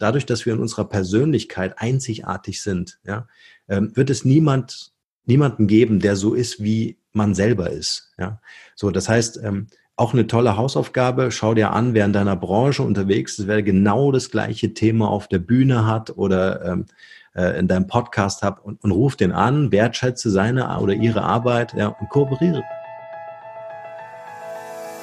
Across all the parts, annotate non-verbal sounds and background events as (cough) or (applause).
dadurch, dass wir in unserer Persönlichkeit einzigartig sind, ja, ähm, wird es niemand, niemanden geben, der so ist, wie man selber ist. Ja, so, das heißt, ähm, auch eine tolle Hausaufgabe. Schau dir an, wer in deiner Branche unterwegs ist, wer genau das gleiche Thema auf der Bühne hat oder ähm, äh, in deinem Podcast hat und, und ruf den an, wertschätze seine oder ihre Arbeit ja, und kooperiere.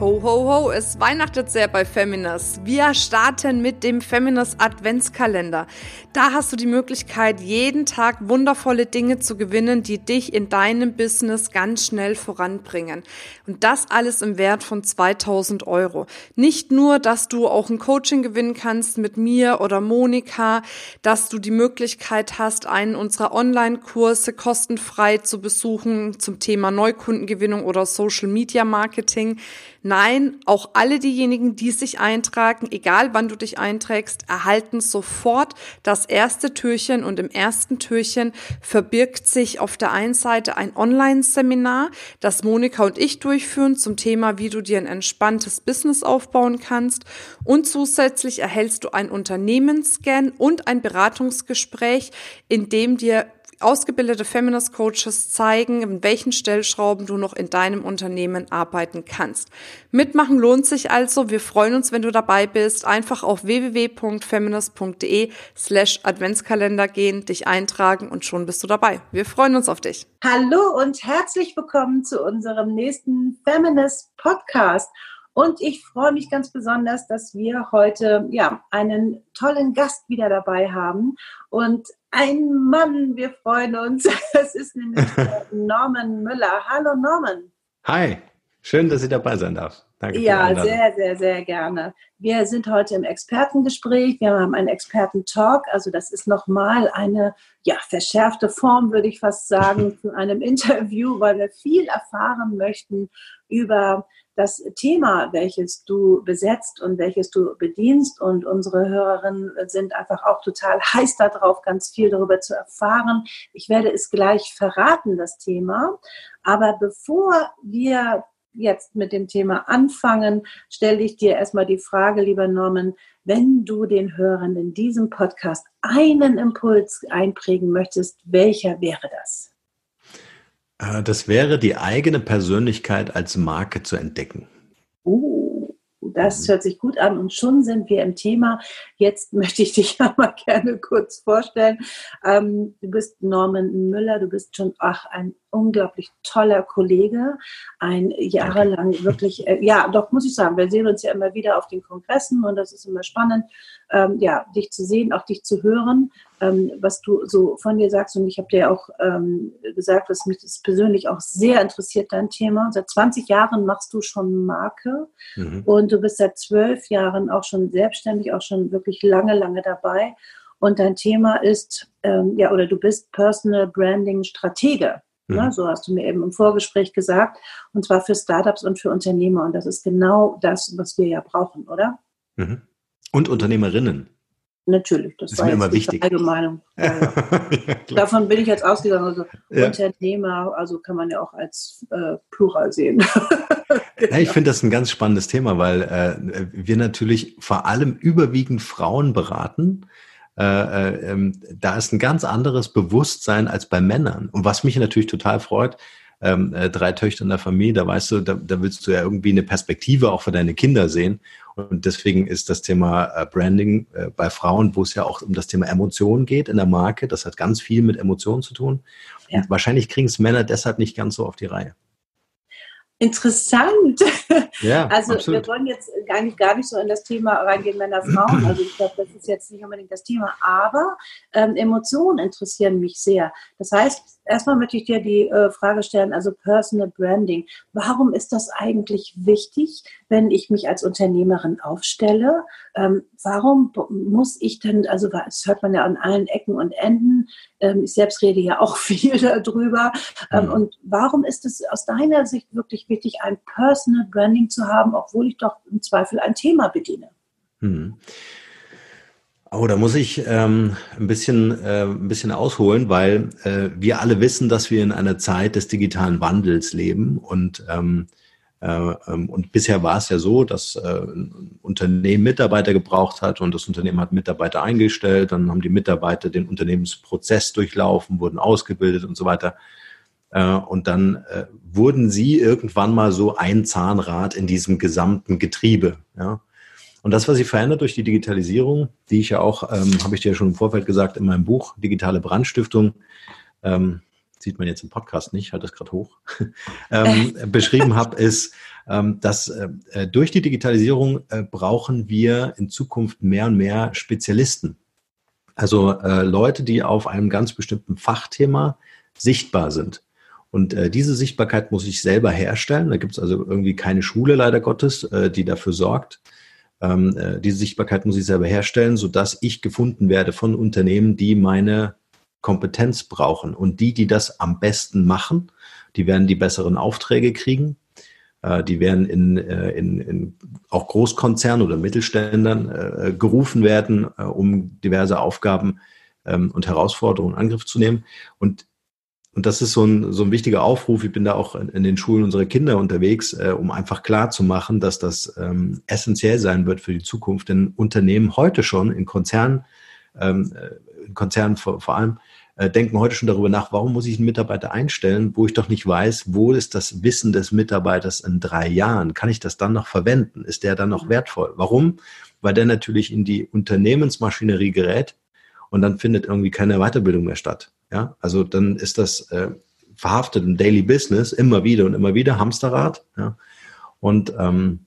Ho, ho, ho, es weihnachtet sehr bei Feminas. Wir starten mit dem Feminas Adventskalender. Da hast du die Möglichkeit, jeden Tag wundervolle Dinge zu gewinnen, die dich in deinem Business ganz schnell voranbringen. Und das alles im Wert von 2000 Euro. Nicht nur, dass du auch ein Coaching gewinnen kannst mit mir oder Monika, dass du die Möglichkeit hast, einen unserer Online-Kurse kostenfrei zu besuchen zum Thema Neukundengewinnung oder Social Media Marketing. Nein, auch alle diejenigen, die sich eintragen, egal wann du dich einträgst, erhalten sofort das erste Türchen und im ersten Türchen verbirgt sich auf der einen Seite ein Online-Seminar, das Monika und ich durchführen zum Thema, wie du dir ein entspanntes Business aufbauen kannst. Und zusätzlich erhältst du ein Unternehmensscan und ein Beratungsgespräch, in dem dir ausgebildete Feminist Coaches zeigen, in welchen Stellschrauben du noch in deinem Unternehmen arbeiten kannst. Mitmachen lohnt sich also. Wir freuen uns, wenn du dabei bist. Einfach auf www.feminist.de slash Adventskalender gehen, dich eintragen und schon bist du dabei. Wir freuen uns auf dich. Hallo und herzlich willkommen zu unserem nächsten Feminist Podcast. Und ich freue mich ganz besonders, dass wir heute ja einen tollen Gast wieder dabei haben und ein Mann. Wir freuen uns. (laughs) Es ist nämlich (laughs) Norman Müller. Hallo Norman. Hi, schön, dass ich dabei sein darf. Danke. Ja, sehr, sehr, sehr gerne. Wir sind heute im Expertengespräch. Wir haben einen Expertentalk. Also das ist nochmal eine ja, verschärfte Form, würde ich fast sagen, (laughs) zu einem Interview, weil wir viel erfahren möchten über das Thema, welches du besetzt und welches du bedienst. Und unsere Hörerinnen sind einfach auch total heiß darauf, ganz viel darüber zu erfahren. Ich werde es gleich verraten, das Thema. Aber bevor wir jetzt mit dem Thema anfangen, stelle ich dir erstmal die Frage, lieber Norman, wenn du den Hörern in diesem Podcast einen Impuls einprägen möchtest, welcher wäre das? Äh, das wäre die eigene Persönlichkeit als Marke zu entdecken. Uh, das hört sich gut an und schon sind wir im Thema. Jetzt (laughs) möchte ich dich (laughs) aber gerne kurz vorstellen. Ähm, du bist Norman Müller, du bist schon ach, ein unglaublich toller Kollege, ein jahrelang wirklich, äh, ja, doch muss ich sagen, wir sehen uns ja immer wieder auf den Kongressen und das ist immer spannend, ähm, ja, dich zu sehen, auch dich zu hören, ähm, was du so von dir sagst. Und ich habe dir auch ähm, gesagt, was mich das persönlich auch sehr interessiert, dein Thema. Seit 20 Jahren machst du schon Marke mhm. und du bist seit zwölf Jahren auch schon selbstständig, auch schon wirklich lange, lange dabei. Und dein Thema ist, ähm, ja, oder du bist Personal Branding Stratege. Ne? Mhm. So hast du mir eben im Vorgespräch gesagt. Und zwar für Startups und für Unternehmer. Und das ist genau das, was wir ja brauchen, oder? Mhm. Und Unternehmerinnen. Natürlich, das, das war ist mir immer wichtig. Allgemeinung. (laughs) Ja, ja. ja, Davon bin ich jetzt ausgegangen. Also Unternehmer, also kann man ja auch als äh, Plural sehen. (laughs) genau. ich finde das ein ganz spannendes Thema, weil äh, wir natürlich vor allem überwiegend Frauen beraten äh, äh, ähm, da ist ein ganz anderes Bewusstsein als bei Männern. Und was mich natürlich total freut, ähm, äh, drei Töchter in der Familie, da weißt du, da, da willst du ja irgendwie eine Perspektive auch für deine Kinder sehen. Und deswegen ist das Thema äh, Branding äh, bei Frauen, wo es ja auch um das Thema Emotionen geht in der Marke, das hat ganz viel mit Emotionen zu tun. Ja. Wahrscheinlich kriegen es Männer deshalb nicht ganz so auf die Reihe. Interessant. (laughs) Ja, also absolut. wir wollen jetzt gar nicht, gar nicht so in das Thema reingehen, Männer, Frauen. Also ich glaube, das ist jetzt nicht unbedingt das Thema, aber ähm, Emotionen interessieren mich sehr. Das heißt, erstmal möchte ich dir die äh, Frage stellen, also Personal Branding. Warum ist das eigentlich wichtig, wenn ich mich als Unternehmerin aufstelle? Ähm, warum muss ich denn, also das hört man ja an allen Ecken und Enden, ähm, ich selbst rede ja auch (laughs) viel darüber. Ähm, mhm. Und warum ist es aus deiner Sicht wirklich wichtig, ein Personal Branding zu haben, obwohl ich doch im Zweifel ein Thema bediene. Hm. Oh, da muss ich ähm, ein bisschen äh, ein bisschen ausholen, weil äh, wir alle wissen, dass wir in einer Zeit des digitalen Wandels leben und ähm, äh, ähm, und bisher war es ja so, dass äh, ein Unternehmen Mitarbeiter gebraucht hat und das Unternehmen hat Mitarbeiter eingestellt, dann haben die Mitarbeiter den Unternehmensprozess durchlaufen, wurden ausgebildet und so weiter. Äh, und dann wurden sie irgendwann mal so ein Zahnrad in diesem gesamten Getriebe. Und das, was sich verändert durch die Digitalisierung, die ich ja auch, ähm, habe ich dir ja schon im Vorfeld gesagt, in meinem Buch Digitale Brandstiftung, ähm, sieht man jetzt im Podcast nicht, halt das gerade hoch, (laughs) ähm, (laughs) beschrieben habe, ist, ähm, dass äh, durch die Digitalisierung äh, brauchen wir in Zukunft mehr und mehr Spezialisten. Also äh, Leute, die auf einem ganz bestimmten Fachthema sichtbar sind. Und äh, diese Sichtbarkeit muss ich selber herstellen. Da gibt es also irgendwie keine Schule, leider Gottes, äh, die dafür sorgt. Ähm, äh, diese Sichtbarkeit muss ich selber herstellen, sodass ich gefunden werde von Unternehmen, die meine Kompetenz brauchen. Und die, die das am besten machen, die werden die besseren Aufträge kriegen. Äh, die werden in, äh, in, in auch Großkonzernen oder Mittelständern äh, gerufen werden, um diverse Aufgaben ähm, und Herausforderungen in Angriff zu nehmen. Und und das ist so ein, so ein wichtiger Aufruf. Ich bin da auch in, in den Schulen unserer Kinder unterwegs, um einfach klar zu machen, dass das ähm, essentiell sein wird für die Zukunft. Denn Unternehmen heute schon in Konzernen, ähm, äh, in Konzernen vor, vor allem, äh, denken heute schon darüber nach, warum muss ich einen Mitarbeiter einstellen, wo ich doch nicht weiß, wo ist das Wissen des Mitarbeiters in drei Jahren? Kann ich das dann noch verwenden? Ist der dann noch wertvoll? Warum? Weil der natürlich in die Unternehmensmaschinerie gerät und dann findet irgendwie keine Weiterbildung mehr statt. Ja, also dann ist das äh, verhaftet im Daily Business immer wieder und immer wieder Hamsterrad. Ja, und ähm,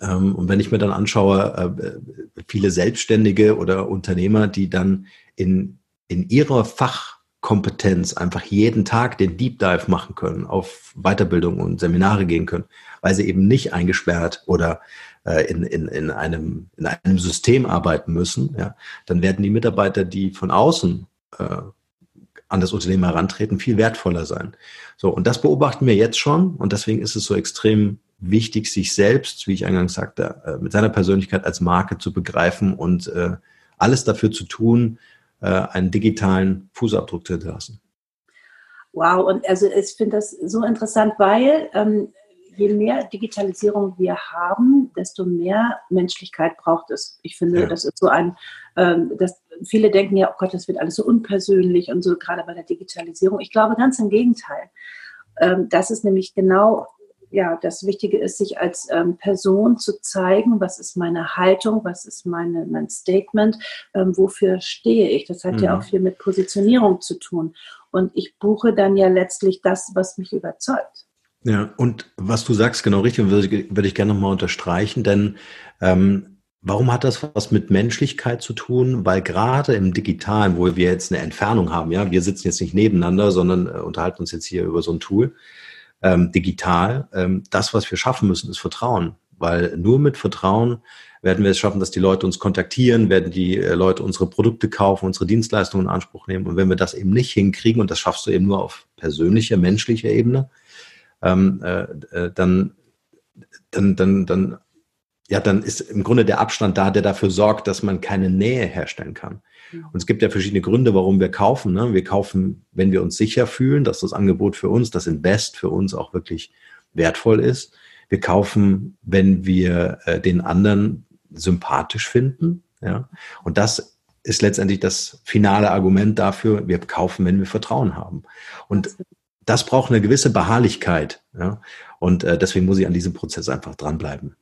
ähm, und wenn ich mir dann anschaue, äh, viele Selbstständige oder Unternehmer, die dann in, in ihrer Fachkompetenz einfach jeden Tag den Deep Dive machen können, auf Weiterbildung und Seminare gehen können, weil sie eben nicht eingesperrt oder äh, in, in, in, einem, in einem System arbeiten müssen, ja, dann werden die Mitarbeiter, die von außen äh, an das Unternehmen herantreten, viel wertvoller sein. So, und das beobachten wir jetzt schon und deswegen ist es so extrem wichtig, sich selbst, wie ich eingangs sagte, äh, mit seiner Persönlichkeit als Marke zu begreifen und äh, alles dafür zu tun, einen digitalen Fußabdruck zu hinterlassen. Wow, und also ich finde das so interessant, weil ähm, je mehr Digitalisierung wir haben, desto mehr Menschlichkeit braucht es. Ich finde, ja. das ist so ein, ähm, das, viele denken ja, oh Gott, das wird alles so unpersönlich und so, gerade bei der Digitalisierung. Ich glaube ganz im Gegenteil. Ähm, das ist nämlich genau ja, das Wichtige ist, sich als ähm, Person zu zeigen, was ist meine Haltung, was ist meine, mein Statement, ähm, wofür stehe ich. Das hat mhm. ja auch viel mit Positionierung zu tun. Und ich buche dann ja letztlich das, was mich überzeugt. Ja, und was du sagst, genau richtig, würde, würde ich gerne nochmal unterstreichen, denn ähm, warum hat das was mit Menschlichkeit zu tun? Weil gerade im Digitalen, wo wir jetzt eine Entfernung haben, ja, wir sitzen jetzt nicht nebeneinander, sondern äh, unterhalten uns jetzt hier über so ein Tool, ähm, digital, ähm, das, was wir schaffen müssen, ist Vertrauen. Weil nur mit Vertrauen werden wir es schaffen, dass die Leute uns kontaktieren, werden die äh, Leute unsere Produkte kaufen, unsere Dienstleistungen in Anspruch nehmen. Und wenn wir das eben nicht hinkriegen, und das schaffst du eben nur auf persönlicher, menschlicher Ebene, ähm, äh, äh, dann, dann, dann, dann, ja, dann ist im Grunde der Abstand da, der dafür sorgt, dass man keine Nähe herstellen kann. Und es gibt ja verschiedene Gründe, warum wir kaufen. Ne? Wir kaufen, wenn wir uns sicher fühlen, dass das Angebot für uns, das Invest für uns auch wirklich wertvoll ist. Wir kaufen, wenn wir äh, den anderen sympathisch finden. Ja? Und das ist letztendlich das finale Argument dafür, wir kaufen, wenn wir Vertrauen haben. Und das braucht eine gewisse Beharrlichkeit. Ja? Und äh, deswegen muss ich an diesem Prozess einfach dranbleiben.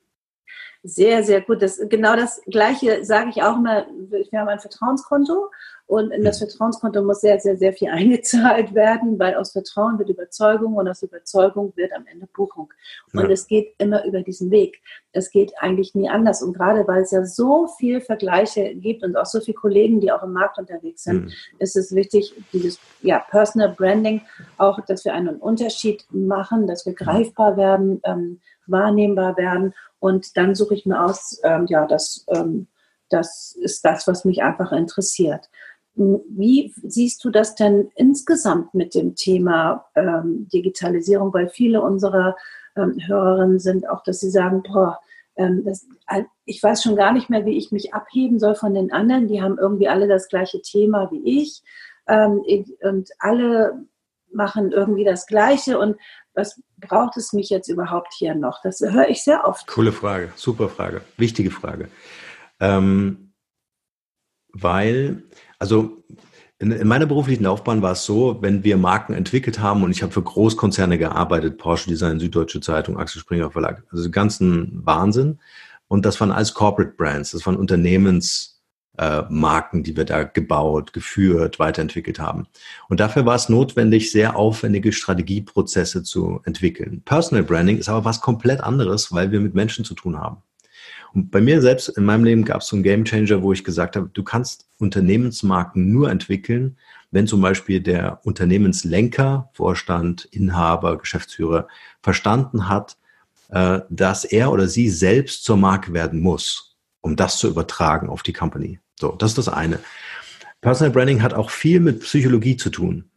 Sehr, sehr gut. Das, genau das Gleiche sage ich auch immer. Wir haben ein Vertrauenskonto und in das mhm. Vertrauenskonto muss sehr, sehr, sehr viel (laughs) eingezahlt werden, weil aus Vertrauen wird Überzeugung und aus Überzeugung wird am Ende Buchung. Und ja. es geht immer über diesen Weg. Es geht eigentlich nie anders. Und gerade weil es ja so viel Vergleiche gibt und auch so viele Kollegen, die auch im Markt unterwegs sind, mhm. ist es wichtig, dieses ja, Personal Branding, auch, dass wir einen Unterschied machen, dass wir greifbar werden, ähm, wahrnehmbar werden und dann suche ich mir aus, ähm, ja, das, ähm, das ist das, was mich einfach interessiert. Wie siehst du das denn insgesamt mit dem Thema ähm, Digitalisierung? Weil viele unserer ähm, Hörerinnen sind, auch dass sie sagen, boah, ähm, das, ich weiß schon gar nicht mehr, wie ich mich abheben soll von den anderen. Die haben irgendwie alle das gleiche Thema wie ich. Ähm, und alle machen irgendwie das Gleiche. Und was braucht es mich jetzt überhaupt hier noch? Das höre ich sehr oft. Coole Frage, super Frage, wichtige Frage. Ähm, weil, also in, in, meiner beruflichen Laufbahn war es so, wenn wir Marken entwickelt haben und ich habe für Großkonzerne gearbeitet, Porsche Design, Süddeutsche Zeitung, Axel Springer Verlag, also ganzen Wahnsinn. Und das waren alles Corporate Brands, das waren Unternehmensmarken, äh, die wir da gebaut, geführt, weiterentwickelt haben. Und dafür war es notwendig, sehr aufwendige Strategieprozesse zu entwickeln. Personal Branding ist aber was komplett anderes, weil wir mit Menschen zu tun haben. Und bei mir selbst in meinem Leben gab es so einen Game Changer, wo ich gesagt habe, du kannst Unternehmensmarken nur entwickeln, wenn zum Beispiel der Unternehmenslenker, Vorstand, Inhaber, Geschäftsführer verstanden hat, äh, dass er oder sie selbst zur Marke werden muss, um das zu übertragen auf die Company. So, das ist das eine. Personal Branding hat auch viel mit Psychologie zu tun.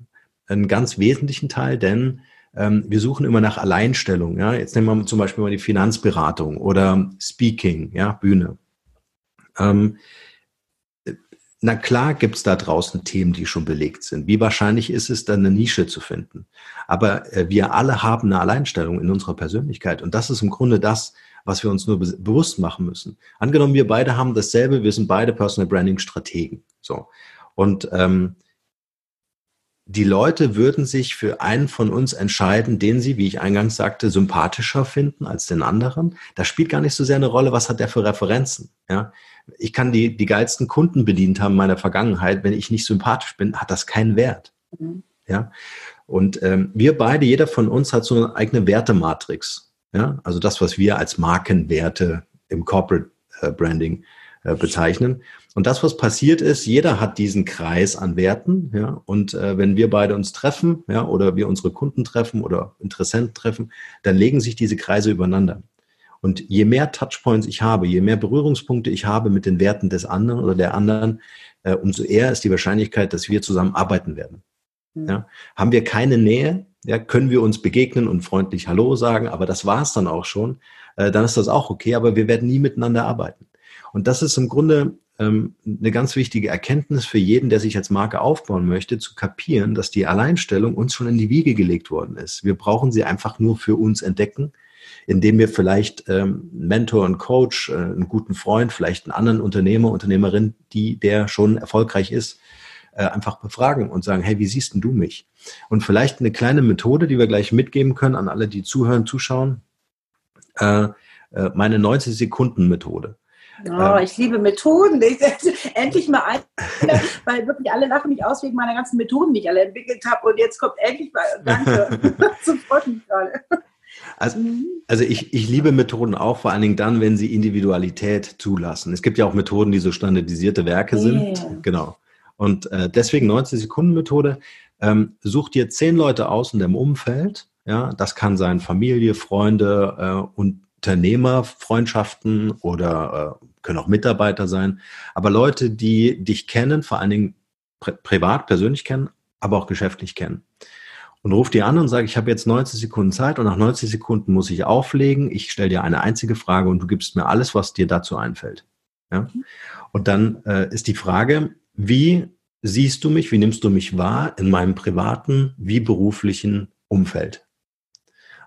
Einen ganz wesentlichen Teil, denn ähm, wir suchen immer nach Alleinstellung. Ja? Jetzt nehmen wir zum Beispiel mal die Finanzberatung oder Speaking, ja, Bühne. Ähm, na klar gibt's da draußen Themen, die schon belegt sind. Wie wahrscheinlich ist es, dann eine Nische zu finden? Aber äh, wir alle haben eine Alleinstellung in unserer Persönlichkeit. Und das ist im Grunde das, was wir uns nur be bewusst machen müssen. Angenommen, wir beide haben dasselbe, wir sind beide Personal Branding Strategen. So. Und ähm, die Leute würden sich für einen von uns entscheiden, den sie, wie ich eingangs sagte, sympathischer finden als den anderen. Das spielt gar nicht so sehr eine Rolle, was hat der für Referenzen. Ja? Ich kann die, die geilsten Kunden bedient haben in meiner Vergangenheit. Wenn ich nicht sympathisch bin, hat das keinen Wert. Mhm. Ja? Und ähm, wir beide, jeder von uns hat so eine eigene Wertematrix. Ja? Also das, was wir als Markenwerte im Corporate äh, Branding äh, bezeichnen. Und das, was passiert ist, jeder hat diesen Kreis an Werten, ja. Und äh, wenn wir beide uns treffen, ja, oder wir unsere Kunden treffen oder Interessenten treffen, dann legen sich diese Kreise übereinander. Und je mehr Touchpoints ich habe, je mehr Berührungspunkte ich habe mit den Werten des anderen oder der anderen, äh, umso eher ist die Wahrscheinlichkeit, dass wir zusammen arbeiten werden. Mhm. Ja. Haben wir keine Nähe, ja, können wir uns begegnen und freundlich Hallo sagen, aber das war's dann auch schon, äh, dann ist das auch okay, aber wir werden nie miteinander arbeiten. Und das ist im Grunde ähm, eine ganz wichtige Erkenntnis für jeden, der sich als Marke aufbauen möchte, zu kapieren, dass die Alleinstellung uns schon in die Wiege gelegt worden ist. Wir brauchen sie einfach nur für uns entdecken, indem wir vielleicht ähm, Mentor und Coach, äh, einen guten Freund, vielleicht einen anderen Unternehmer, Unternehmerin, die der schon erfolgreich ist, äh, einfach befragen und sagen, hey, wie siehst denn du mich? Und vielleicht eine kleine Methode, die wir gleich mitgeben können an alle, die zuhören, zuschauen, äh, äh meine 90 Sekunden Methode. Oh, ich liebe Methoden. Ich, endlich mal eine, (laughs) weil wirklich alle lachen mich aus wegen meiner ganzen Methoden, die ich alle entwickelt habe. Und jetzt kommt endlich mal, danke, (laughs) zum freut mich gerade. Also, also ich, ich liebe Methoden auch, vor allen Dingen dann, wenn sie Individualität zulassen. Es gibt ja auch Methoden, die so standardisierte Werke sind. Yeah. Genau. Und äh, deswegen 90-Sekunden-Methode. Ähm, such dir zehn Leute aus in deinem Umfeld. Ja, das kann sein Familie, Freunde äh, und Unternehmerfreundschaften oder äh, können auch Mitarbeiter sein, aber Leute, die dich kennen, vor allen Dingen pri privat, persönlich kennen, aber auch geschäftlich kennen. Und ruf die an und sage, ich habe jetzt 90 Sekunden Zeit und nach 90 Sekunden muss ich auflegen. Ich stelle dir eine einzige Frage und du gibst mir alles, was dir dazu einfällt. Ja? Und dann äh, ist die Frage, wie siehst du mich, wie nimmst du mich wahr in meinem privaten wie beruflichen Umfeld?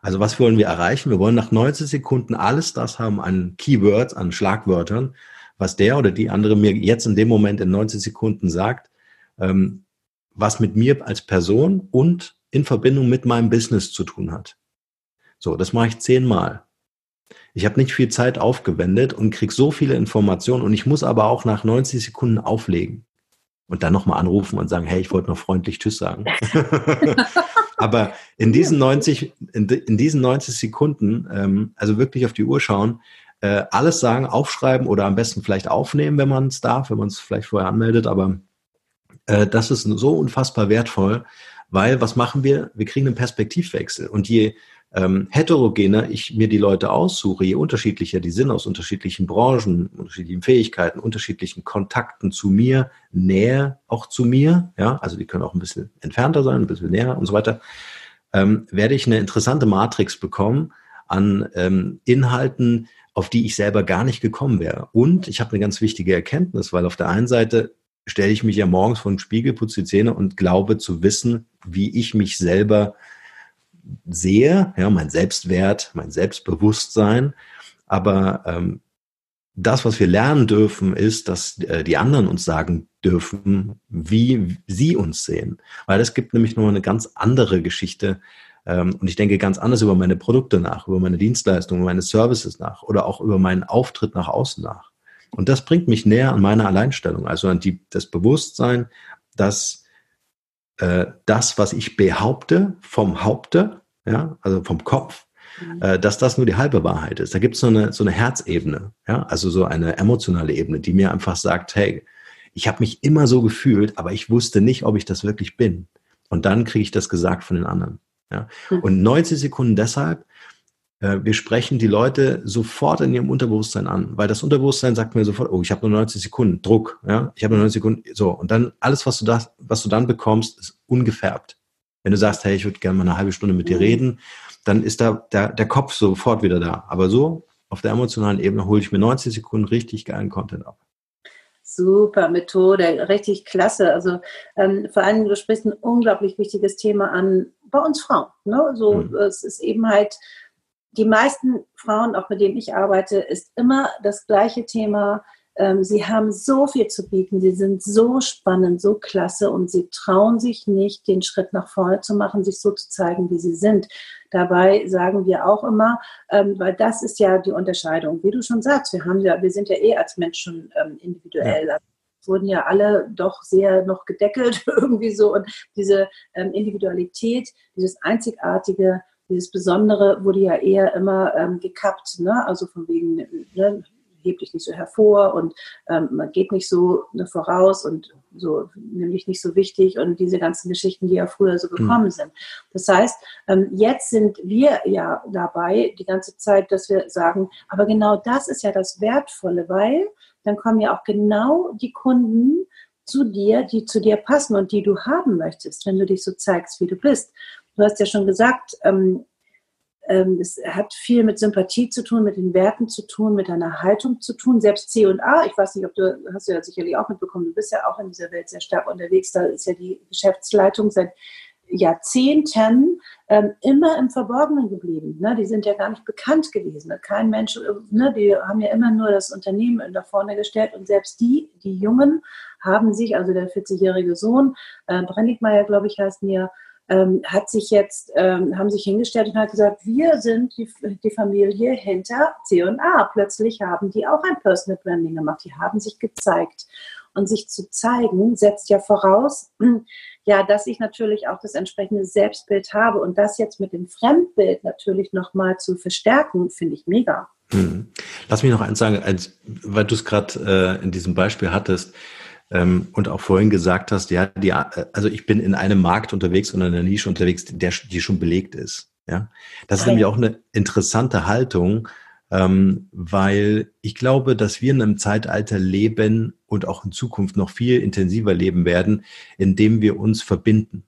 Also was wollen wir erreichen? Wir wollen nach 90 Sekunden alles das haben an Keywords, an Schlagwörtern, was der oder die andere mir jetzt in dem Moment in 90 Sekunden sagt, ähm, was mit mir als Person und in Verbindung mit meinem Business zu tun hat. So, das mache ich zehnmal. Ich habe nicht viel Zeit aufgewendet und krieg so viele Informationen und ich muss aber auch nach 90 Sekunden auflegen und dann nochmal anrufen und sagen, hey, ich wollte noch freundlich Tschüss sagen. (laughs) (laughs) Aber in diesen 90, in, in diesen 90 Sekunden, ähm, also wirklich auf die Uhr schauen, äh, alles sagen, aufschreiben oder am besten vielleicht aufnehmen, wenn man es darf, wenn man es vielleicht vorher anmeldet. Aber äh, das ist so unfassbar wertvoll, weil was machen wir? Wir kriegen einen Perspektivwechsel. Und je ähm, heterogener ich mir die Leute aussuche, je unterschiedlicher die sind aus unterschiedlichen Branchen, unterschiedlichen Fähigkeiten, unterschiedlichen Kontakten zu mir, näher auch zu mir, ja, also die können auch ein bisschen entfernter sein, ein bisschen näher und so weiter, ähm, werde ich eine interessante Matrix bekommen, an ähm, Inhalten, auf die ich selber gar nicht gekommen wäre. Und ich habe eine ganz wichtige Erkenntnis, weil auf der einen Seite stelle ich mich ja morgens vor den Spiegel, putze die Zähne und glaube zu wissen, wie ich mich selber sehe, ja, mein Selbstwert, mein Selbstbewusstsein. Aber ähm, das, was wir lernen dürfen, ist, dass äh, die anderen uns sagen dürfen, wie sie uns sehen. Weil es gibt nämlich noch eine ganz andere Geschichte. Ähm, und ich denke ganz anders über meine Produkte nach, über meine Dienstleistungen, meine Services nach oder auch über meinen Auftritt nach außen nach. Und das bringt mich näher an meine Alleinstellung, also an die, das Bewusstsein, dass äh, das, was ich behaupte vom Haupte, ja, also vom Kopf, mhm. äh, dass das nur die halbe Wahrheit ist. Da gibt es so eine, so eine Herzebene, ja, also so eine emotionale Ebene, die mir einfach sagt, hey, ich habe mich immer so gefühlt, aber ich wusste nicht, ob ich das wirklich bin. Und dann kriege ich das gesagt von den anderen. Ja. Mhm. Und 90 Sekunden deshalb, äh, wir sprechen die Leute sofort in ihrem Unterbewusstsein an, weil das Unterbewusstsein sagt mir sofort, oh, ich habe nur 90 Sekunden, Druck, ja, ich habe nur 90 Sekunden, so. Und dann alles, was du da, was du dann bekommst, ist ungefärbt. Wenn du sagst, hey, ich würde gerne mal eine halbe Stunde mit dir mhm. reden, dann ist da der, der Kopf sofort wieder da. Aber so, auf der emotionalen Ebene hole ich mir 90 Sekunden richtig geilen Content ab. Super Methode, richtig klasse. Also ähm, vor allem, du sprichst ein unglaublich wichtiges Thema an bei uns Frauen. Ne? So, mhm. es ist eben halt, die meisten Frauen, auch mit denen ich arbeite, ist immer das gleiche Thema. Ähm, sie haben so viel zu bieten, sie sind so spannend, so klasse und sie trauen sich nicht, den Schritt nach vorne zu machen, sich so zu zeigen, wie sie sind. Dabei sagen wir auch immer, ähm, weil das ist ja die Unterscheidung, wie du schon sagst, wir haben ja, wir sind ja eh als Mensch schon ähm, individuell. Ja wurden ja alle doch sehr noch gedeckelt (laughs) irgendwie so und diese ähm, Individualität, dieses Einzigartige, dieses Besondere wurde ja eher immer ähm, gekappt, ne? also von wegen, ne, hebt dich nicht so hervor und ähm, man geht nicht so ne, voraus und so nämlich nicht so wichtig und diese ganzen Geschichten, die ja früher so hm. gekommen mhm. sind. Das heißt, ähm, jetzt sind wir ja dabei die ganze Zeit, dass wir sagen, aber genau das ist ja das Wertvolle, weil dann kommen ja auch genau die Kunden zu dir, die zu dir passen und die du haben möchtest, wenn du dich so zeigst, wie du bist. Du hast ja schon gesagt, ähm, es hat viel mit Sympathie zu tun, mit den Werten zu tun, mit deiner Haltung zu tun. Selbst C und A, ich weiß nicht, ob du, hast du ja sicherlich auch mitbekommen, du bist ja auch in dieser Welt sehr stark unterwegs. Da ist ja die Geschäftsleitung seit Jahrzehnten ähm, immer im Verborgenen geblieben. Ne? Die sind ja gar nicht bekannt gewesen. Kein Mensch, ne? die haben ja immer nur das Unternehmen da vorne gestellt und selbst die, die Jungen, haben sich, also der 40-jährige Sohn, äh, Brennigmeier, glaube ich, heißt mir, ähm, hat sich jetzt, ähm, haben sich hingestellt und hat gesagt, wir sind die, die Familie hinter C&A. Plötzlich haben die auch ein Personal Branding gemacht. Die haben sich gezeigt. Und sich zu zeigen, setzt ja voraus, (clears throat) ja, dass ich natürlich auch das entsprechende Selbstbild habe. Und das jetzt mit dem Fremdbild natürlich nochmal zu verstärken, finde ich mega. Hm. Lass mich noch eins sagen, als, weil du es gerade äh, in diesem Beispiel hattest, ähm, und auch vorhin gesagt hast, ja, die, also ich bin in einem Markt unterwegs und in einer Nische unterwegs, der, die schon belegt ist. Ja, das ist Nein. nämlich auch eine interessante Haltung, ähm, weil ich glaube, dass wir in einem Zeitalter leben und auch in Zukunft noch viel intensiver leben werden, indem wir uns verbinden.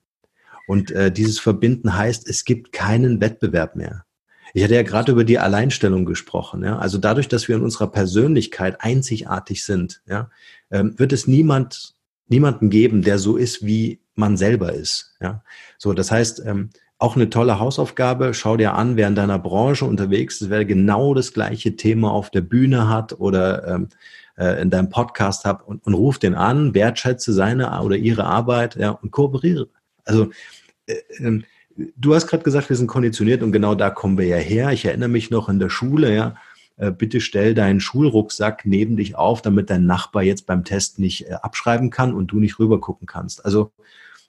Und äh, dieses Verbinden heißt, es gibt keinen Wettbewerb mehr. Ich hatte ja gerade über die Alleinstellung gesprochen. Ja? Also dadurch, dass wir in unserer Persönlichkeit einzigartig sind, ja, ähm, wird es niemand, niemanden geben, der so ist, wie man selber ist. Ja? So, das heißt, ähm, auch eine tolle Hausaufgabe. Schau dir an, wer in deiner Branche unterwegs ist, wer genau das gleiche Thema auf der Bühne hat oder ähm, äh, in deinem Podcast hat und, und ruf den an, wertschätze seine oder ihre Arbeit ja, und kooperiere. Also äh, äh, du hast gerade gesagt, wir sind konditioniert und genau da kommen wir ja her. Ich erinnere mich noch in der Schule, ja, bitte stell deinen Schulrucksack neben dich auf, damit dein Nachbar jetzt beim Test nicht äh, abschreiben kann und du nicht rüber gucken kannst. Also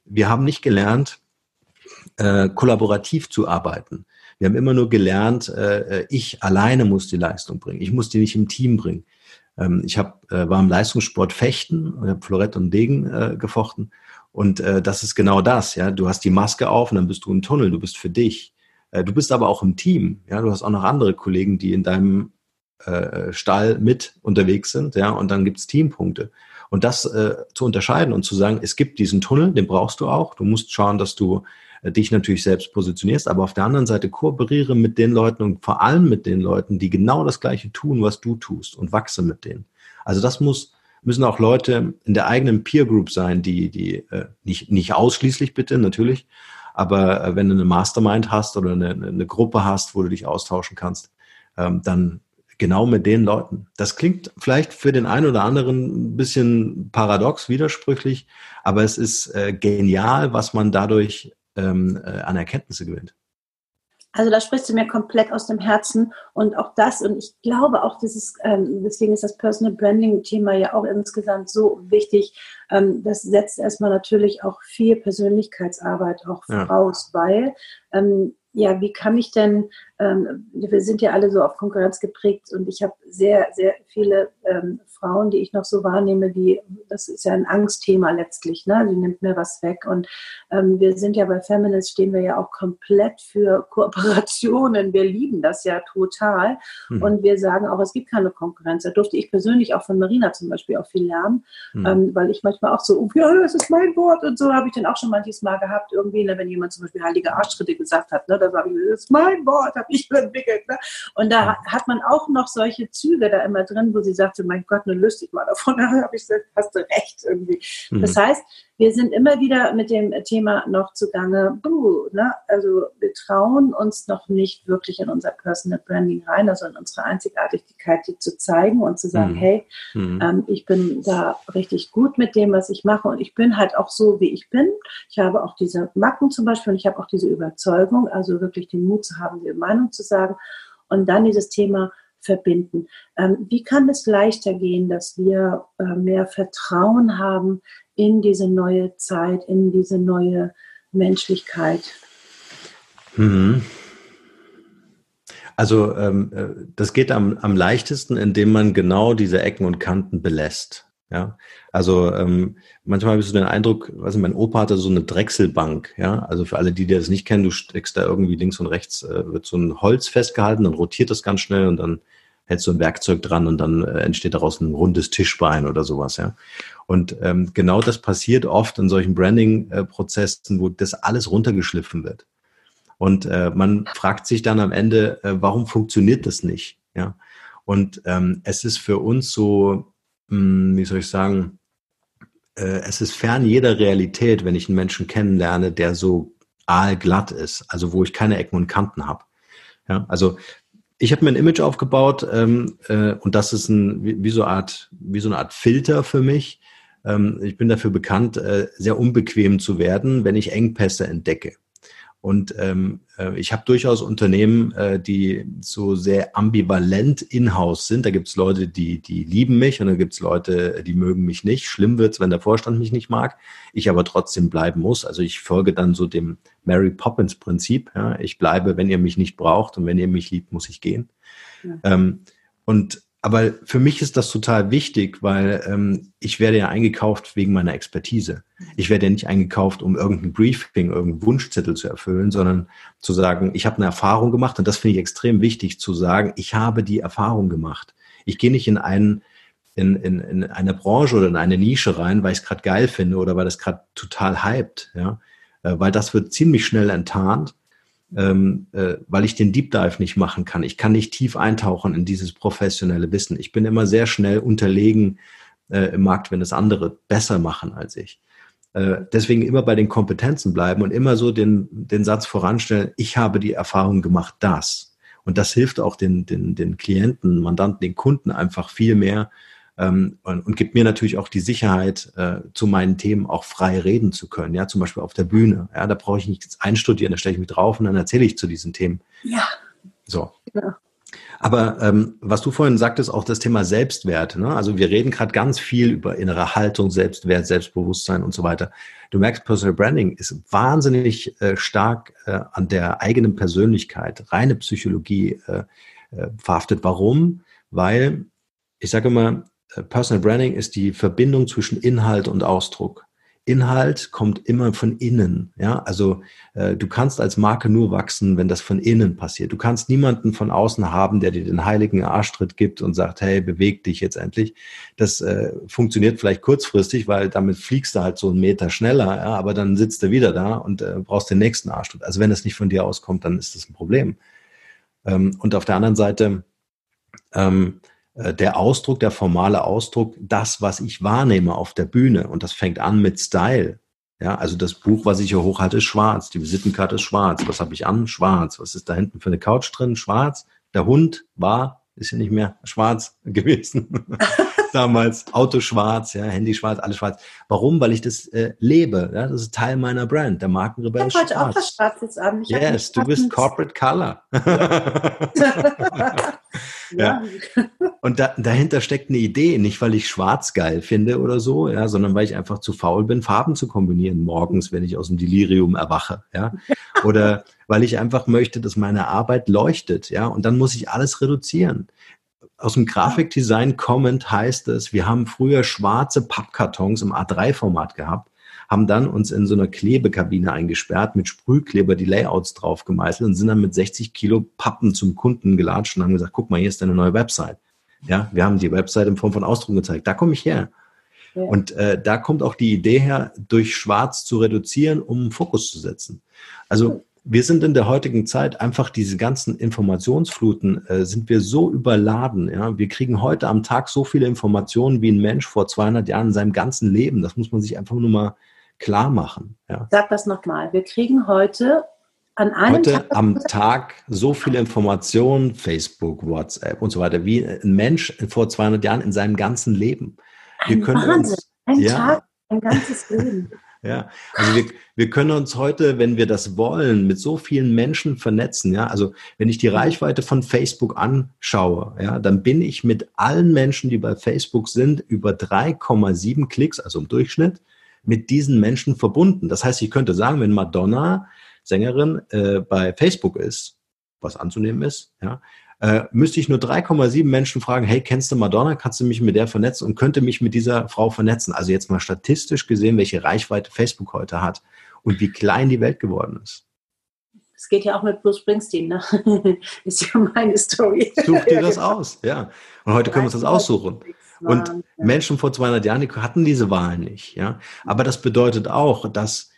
wir haben nicht gelernt, äh, kollaborativ zu arbeiten. Wir haben immer nur gelernt, äh, ich alleine muss die Leistung bringen. Ich muss die nicht im Team bringen. Ähm, ich hab, äh, war im Leistungssport Fechten, habe Florett und Degen äh, gefochten und äh, das ist genau das, ja. Du hast die Maske auf und dann bist du im Tunnel, du bist für dich. Äh, du bist aber auch im Team, ja. Du hast auch noch andere Kollegen, die in deinem äh, Stall mit unterwegs sind, ja. Und dann gibt's Teampunkte. Und das äh, zu unterscheiden und zu sagen, es gibt diesen Tunnel, den brauchst du auch. Du musst schauen, dass du äh, dich natürlich selbst positionierst, aber auf der anderen Seite kooperiere mit den Leuten und vor allem mit den Leuten, die genau das Gleiche tun, was du tust und wachse mit denen. Also das muss, müssen auch Leute in der eigenen Peer Group sein, die, die äh, nicht, nicht ausschließlich bitte, natürlich, aber äh, wenn du eine Mastermind hast oder eine, eine Gruppe hast, wo du dich austauschen kannst, ähm, dann genau mit den Leuten. Das klingt vielleicht für den einen oder anderen ein bisschen paradox, widersprüchlich, aber es ist äh, genial, was man dadurch ähm, äh, an Erkenntnisse gewinnt. Also da sprichst du mir komplett aus dem Herzen und auch das und ich glaube auch, das ist, ähm, deswegen ist das Personal Branding Thema ja auch insgesamt so wichtig. Ähm, das setzt erstmal natürlich auch viel Persönlichkeitsarbeit auch voraus, ja. weil ähm, ja, wie kann ich denn, ähm, wir sind ja alle so auf Konkurrenz geprägt und ich habe sehr, sehr viele ähm, Frauen, die ich noch so wahrnehme, wie, das ist ja ein Angstthema letztlich, ne? die nimmt mir was weg. Und ähm, wir sind ja bei Feminist, stehen wir ja auch komplett für Kooperationen. Wir lieben das ja total. Mhm. Und wir sagen auch, es gibt keine Konkurrenz. Da durfte ich persönlich auch von Marina zum Beispiel auch viel lernen, mhm. weil ich manchmal auch so, oh, ja, das ist mein Wort und so habe ich dann auch schon manches Mal gehabt, irgendwie, ne, wenn jemand zum Beispiel heilige Arschtritte gesagt hat, ne, da sage ich, das ist mein Wort, habe ich entwickelt. Ne? Und da hat man auch noch solche Züge da immer drin, wo sie sagte, mein Gott, nur löst dich mal davon. (laughs) Da habe ich gesagt, hast du recht irgendwie. Mhm. Das heißt, wir sind immer wieder mit dem Thema noch zugange, buh, ne? also wir trauen uns noch nicht wirklich in unser Personal Branding rein, also in unsere Einzigartigkeit, die zu zeigen und zu sagen, mhm. hey, mhm. Ähm, ich bin da richtig gut mit dem, was ich mache und ich bin halt auch so, wie ich bin. Ich habe auch diese Macken zum Beispiel und ich habe auch diese Überzeugung, also wirklich den Mut zu haben, die Meinung zu sagen. Und dann dieses Thema, verbinden. Ähm, wie kann es leichter gehen, dass wir äh, mehr Vertrauen haben in diese neue Zeit, in diese neue Menschlichkeit? Mhm. Also ähm, äh, das geht am, am leichtesten, indem man genau diese Ecken und Kanten belässt. Ja, also ähm, manchmal ich so den Eindruck, weiß nicht, mein Opa hatte so eine Drechselbank. Ja, also für alle, die, die das nicht kennen, du steckst da irgendwie links und rechts, äh, wird so ein Holz festgehalten, dann rotiert das ganz schnell und dann hältst du ein Werkzeug dran und dann äh, entsteht daraus ein rundes Tischbein oder sowas. Ja, und ähm, genau das passiert oft in solchen Branding-Prozessen, wo das alles runtergeschliffen wird. Und äh, man fragt sich dann am Ende, äh, warum funktioniert das nicht? Ja, und ähm, es ist für uns so hm, wie soll ich sagen, äh, es ist fern jeder Realität, wenn ich einen Menschen kennenlerne, der so aalglatt ist, also wo ich keine Ecken und Kanten habe. Ja, also ich habe mir ein Image aufgebaut ähm, äh, und das ist ein, wie, wie, so Art, wie so eine Art Filter für mich. Ähm, ich bin dafür bekannt, äh, sehr unbequem zu werden, wenn ich Engpässe entdecke. Und ähm, äh, ich habe durchaus Unternehmen, äh, die so sehr ambivalent in-house sind. Da gibt es Leute, die, die lieben mich und dann gibt es Leute, die mögen mich nicht. Schlimm wird's, wenn der Vorstand mich nicht mag, ich aber trotzdem bleiben muss. Also ich folge dann so dem Mary Poppins Prinzip. Ja? Ich bleibe, wenn ihr mich nicht braucht und wenn ihr mich liebt, muss ich gehen. Ja. Ähm, und aber für mich ist das total wichtig, weil ähm, ich werde ja eingekauft wegen meiner Expertise. Ich werde ja nicht eingekauft, um irgendein Briefing, irgendeinen Wunschzettel zu erfüllen, sondern zu sagen, ich habe eine Erfahrung gemacht und das finde ich extrem wichtig zu sagen, ich habe die Erfahrung gemacht. Ich gehe nicht in einen in, in, in eine Branche oder in eine Nische rein, weil ich es gerade geil finde oder weil das gerade total hypt, ja, äh, weil das wird ziemlich schnell enttarnt ähm, äh, weil ich den Deep Dive nicht machen kann. Ich kann nicht tief eintauchen in dieses professionelle Wissen. Ich bin immer sehr schnell unterlegen äh, im Markt, wenn es andere besser machen als ich. Äh, deswegen immer bei den Kompetenzen bleiben und immer so den, den Satz voranstellen, ich habe die Erfahrung gemacht, das. Und das hilft auch den, den, den Klienten, Mandanten, den Kunden einfach viel mehr, ähm, und, und gibt mir natürlich auch die Sicherheit, äh, zu meinen Themen auch frei reden zu können. Ja, zum Beispiel auf der Bühne. Ja, da brauche ich nicht einstudieren, da stelle ich mich drauf und dann erzähle ich zu diesen Themen. Ja. So. Ja. Aber ähm, was du vorhin sagtest, auch das Thema Selbstwert. Ne? Also wir reden gerade ganz viel über innere Haltung, Selbstwert, Selbstbewusstsein und so weiter. Du merkst, Personal Branding ist wahnsinnig äh, stark äh, an der eigenen Persönlichkeit, reine Psychologie äh, äh, verhaftet. Warum? Weil, ich sage immer, Personal Branding ist die Verbindung zwischen Inhalt und Ausdruck. Inhalt kommt immer von innen. Ja, also äh, du kannst als Marke nur wachsen, wenn das von innen passiert. Du kannst niemanden von außen haben, der dir den heiligen Arschtritt gibt und sagt, hey, beweg dich jetzt endlich. Das äh, funktioniert vielleicht kurzfristig, weil damit fliegst du halt so einen Meter schneller, ja, aber dann sitzt du wieder da und äh, brauchst den nächsten Arschtritt. Also wenn das nicht von dir auskommt, dann ist das ein Problem. Ähm, und auf der anderen Seite ähm, äh, der Ausdruck, der formale Ausdruck, das, was ich wahrnehme auf der Bühne. Und das fängt an mit Style. Ja, also das Buch, was ich hier hochhalte, ist schwarz. Die Visitenkarte ist schwarz. Was habe ich an? Schwarz. Was ist da hinten für eine Couch drin? Schwarz. Der Hund war, ist ja nicht mehr schwarz (laughs) gewesen. (laughs) Damals Auto schwarz, ja, Handy schwarz, alles schwarz. Warum? Weil ich das äh, lebe. Ja? Das ist Teil meiner Brand. Der Markenrebell ist schwarz. Ich habe heute auch was Schwarzes an. Ich yes, du bist Corporate Color. ja. (laughs) Und da, dahinter steckt eine Idee, nicht weil ich schwarz geil finde oder so, ja, sondern weil ich einfach zu faul bin, Farben zu kombinieren morgens, wenn ich aus dem Delirium erwache, ja. (laughs) Oder weil ich einfach möchte, dass meine Arbeit leuchtet, ja. Und dann muss ich alles reduzieren. Aus dem Grafikdesign kommend heißt es, wir haben früher schwarze Pappkartons im A3-Format gehabt haben dann uns in so einer Klebekabine eingesperrt, mit Sprühkleber die Layouts drauf gemeißelt und sind dann mit 60 Kilo Pappen zum Kunden gelatscht und haben gesagt, guck mal, hier ist deine neue Website. Ja, wir haben die Website in Form von Ausdruck gezeigt. Da komme ich her. Ja. Und äh, da kommt auch die Idee her, durch Schwarz zu reduzieren, um Fokus zu setzen. Also wir sind in der heutigen Zeit einfach diese ganzen Informationsfluten, äh, sind wir so überladen. Ja? Wir kriegen heute am Tag so viele Informationen wie ein Mensch vor 200 Jahren in seinem ganzen Leben. Das muss man sich einfach nur mal klar machen. Ja. Sag das nochmal. Wir kriegen heute an einem heute Tag am Tag so viele Informationen, Facebook, WhatsApp und so weiter, wie ein Mensch vor 200 Jahren in seinem ganzen Leben. Wir ein können Wahnsinn. uns, ein ja, Tag, ein ganzes (laughs) Leben. Ja, also wir, wir können uns heute, wenn wir das wollen, mit so vielen Menschen vernetzen. Ja, also wenn ich die Reichweite von Facebook anschaue, ja, dann bin ich mit allen Menschen, die bei Facebook sind, über 3,7 Klicks, also im Durchschnitt, mit diesen Menschen verbunden. Das heißt, ich könnte sagen, wenn Madonna Sängerin äh, bei Facebook ist, was anzunehmen ist, ja, äh, müsste ich nur 3,7 Menschen fragen, hey, kennst du Madonna? Kannst du mich mit der vernetzen und könnte mich mit dieser Frau vernetzen? Also jetzt mal statistisch gesehen, welche Reichweite Facebook heute hat und wie klein die Welt geworden ist. Es geht ja auch mit Bruce Springsteen, ne? (laughs) ist ja meine Story. Such dir das (laughs) aus, ja. Und heute können wir uns das aussuchen. Und Menschen vor 200 Jahren, die hatten diese Wahl nicht. Ja? Aber das bedeutet auch, dass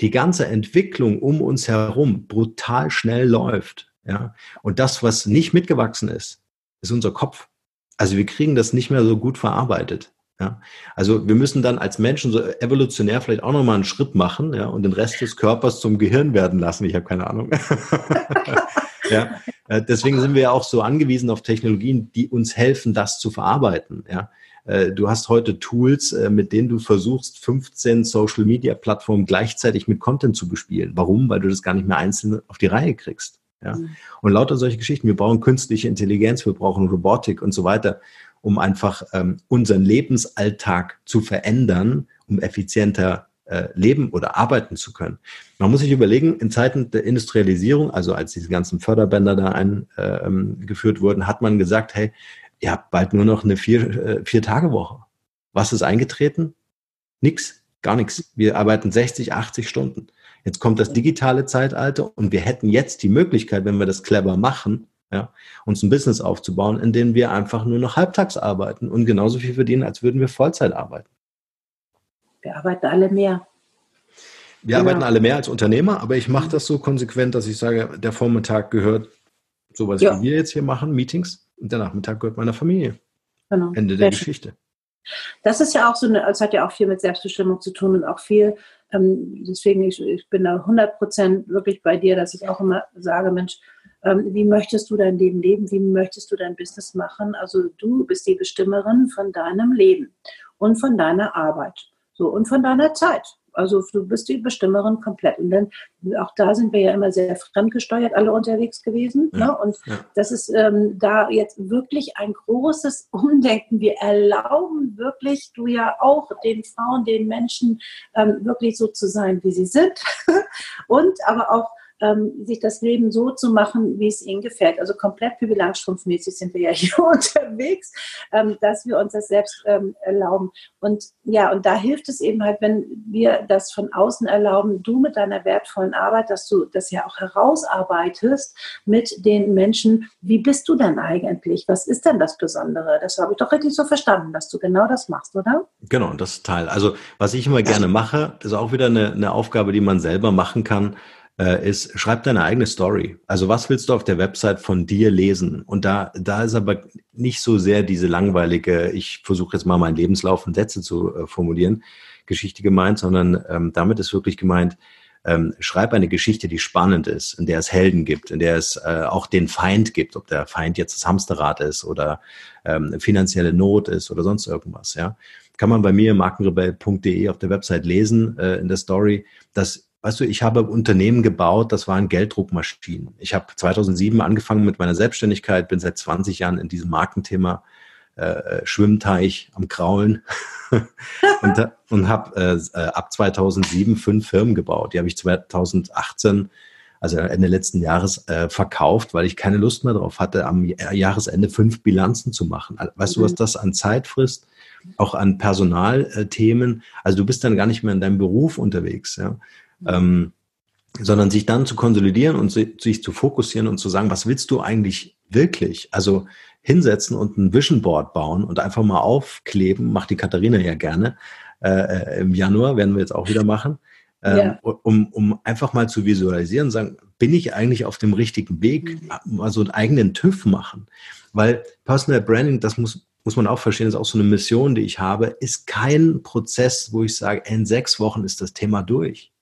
die ganze Entwicklung um uns herum brutal schnell läuft. Ja? Und das, was nicht mitgewachsen ist, ist unser Kopf. Also wir kriegen das nicht mehr so gut verarbeitet. Ja, also wir müssen dann als Menschen so evolutionär vielleicht auch nochmal einen Schritt machen, ja, und den Rest des Körpers zum Gehirn werden lassen. Ich habe keine Ahnung. (laughs) ja, äh, deswegen sind wir ja auch so angewiesen auf Technologien, die uns helfen, das zu verarbeiten. Ja, äh, du hast heute Tools, äh, mit denen du versuchst, 15 Social Media Plattformen gleichzeitig mit Content zu bespielen. Warum? Weil du das gar nicht mehr einzeln auf die Reihe kriegst. Ja, mhm. und lauter solche Geschichten. Wir brauchen künstliche Intelligenz, wir brauchen Robotik und so weiter, um einfach ähm, unseren Lebensalltag zu verändern, um effizienter äh, leben oder arbeiten zu können. Man muss sich überlegen, in Zeiten der Industrialisierung, also als diese ganzen Förderbänder da eingeführt äh, wurden, hat man gesagt, hey, ihr habt bald nur noch eine vier, äh, vier Tage Woche. Was ist eingetreten? Nix, gar nichts. Wir arbeiten 60, 80 Stunden. Jetzt kommt das digitale Zeitalter und wir hätten jetzt die Möglichkeit, wenn wir das clever machen, ja, uns ein Business aufzubauen, in dem wir einfach nur noch halbtags arbeiten und genauso viel verdienen, als würden wir Vollzeit arbeiten. Wir arbeiten alle mehr. Wir genau. arbeiten alle mehr als Unternehmer, aber ich mache das so konsequent, dass ich sage, der Vormittag gehört sowas, ja. wie wir jetzt hier machen, Meetings, und der Nachmittag gehört meiner Familie. Genau. Ende der Sehr Geschichte. Das ist ja auch so eine, es hat ja auch viel mit Selbstbestimmung zu tun und auch viel, ähm, deswegen, ich, ich bin da 100 Prozent wirklich bei dir, dass ich auch immer sage, Mensch, ähm, wie möchtest du dein Leben leben? Wie möchtest du dein Business machen? Also du bist die Bestimmerin von deinem Leben und von deiner Arbeit. So, und von deiner Zeit. Also du bist die Bestimmerin komplett. Und dann, auch da sind wir ja immer sehr fremdgesteuert, alle unterwegs gewesen. Ja, ne? Und ja. das ist ähm, da jetzt wirklich ein großes (laughs) Umdenken. Wir erlauben wirklich, du ja auch, den Frauen, den Menschen ähm, wirklich so zu sein, wie sie sind. (laughs) und aber auch ähm, sich das Leben so zu machen, wie es ihnen gefällt. Also komplett Pippi Langstrumpf-mäßig sind wir ja (laughs) hier unterwegs, ähm, dass wir uns das selbst ähm, erlauben. Und ja, und da hilft es eben halt, wenn wir das von außen erlauben, du mit deiner wertvollen Arbeit, dass du das ja auch herausarbeitest mit den Menschen, wie bist du denn eigentlich? Was ist denn das Besondere? Das habe ich doch richtig so verstanden, dass du genau das machst, oder? Genau, das Teil. Also was ich immer gerne mache, ist auch wieder eine, eine Aufgabe, die man selber machen kann äh, ist, schreib deine eigene Story. Also was willst du auf der Website von dir lesen? Und da, da ist aber nicht so sehr diese langweilige, ich versuche jetzt mal meinen Lebenslauf und Sätze zu äh, formulieren, Geschichte gemeint, sondern ähm, damit ist wirklich gemeint, ähm, schreib eine Geschichte, die spannend ist, in der es Helden gibt, in der es äh, auch den Feind gibt, ob der Feind jetzt das Hamsterrad ist oder ähm, finanzielle Not ist oder sonst irgendwas. Ja, kann man bei mir markenrebell.de auf der Website lesen äh, in der Story, dass Weißt du, ich habe Unternehmen gebaut, das waren Gelddruckmaschinen. Ich habe 2007 angefangen mit meiner Selbstständigkeit, bin seit 20 Jahren in diesem Markenthema äh, Schwimmteich am Kraulen (laughs) und, und habe äh, ab 2007 fünf Firmen gebaut. Die habe ich 2018, also Ende letzten Jahres, äh, verkauft, weil ich keine Lust mehr drauf hatte, am Jahresende fünf Bilanzen zu machen. Weißt mhm. du, was mhm. das an Zeit frisst? Auch an Personalthemen. Also du bist dann gar nicht mehr in deinem Beruf unterwegs. Ja? Ähm, sondern sich dann zu konsolidieren und sich zu fokussieren und zu sagen, was willst du eigentlich wirklich? Also hinsetzen und ein Vision Board bauen und einfach mal aufkleben, macht die Katharina ja gerne. Äh, äh Im Januar werden wir jetzt auch wieder machen, ähm, ja. um, um einfach mal zu visualisieren, sagen, bin ich eigentlich auf dem richtigen Weg, mhm. mal so einen eigenen TÜV machen. Weil Personal Branding, das muss, muss man auch verstehen, ist auch so eine Mission, die ich habe, ist kein Prozess, wo ich sage, in sechs Wochen ist das Thema durch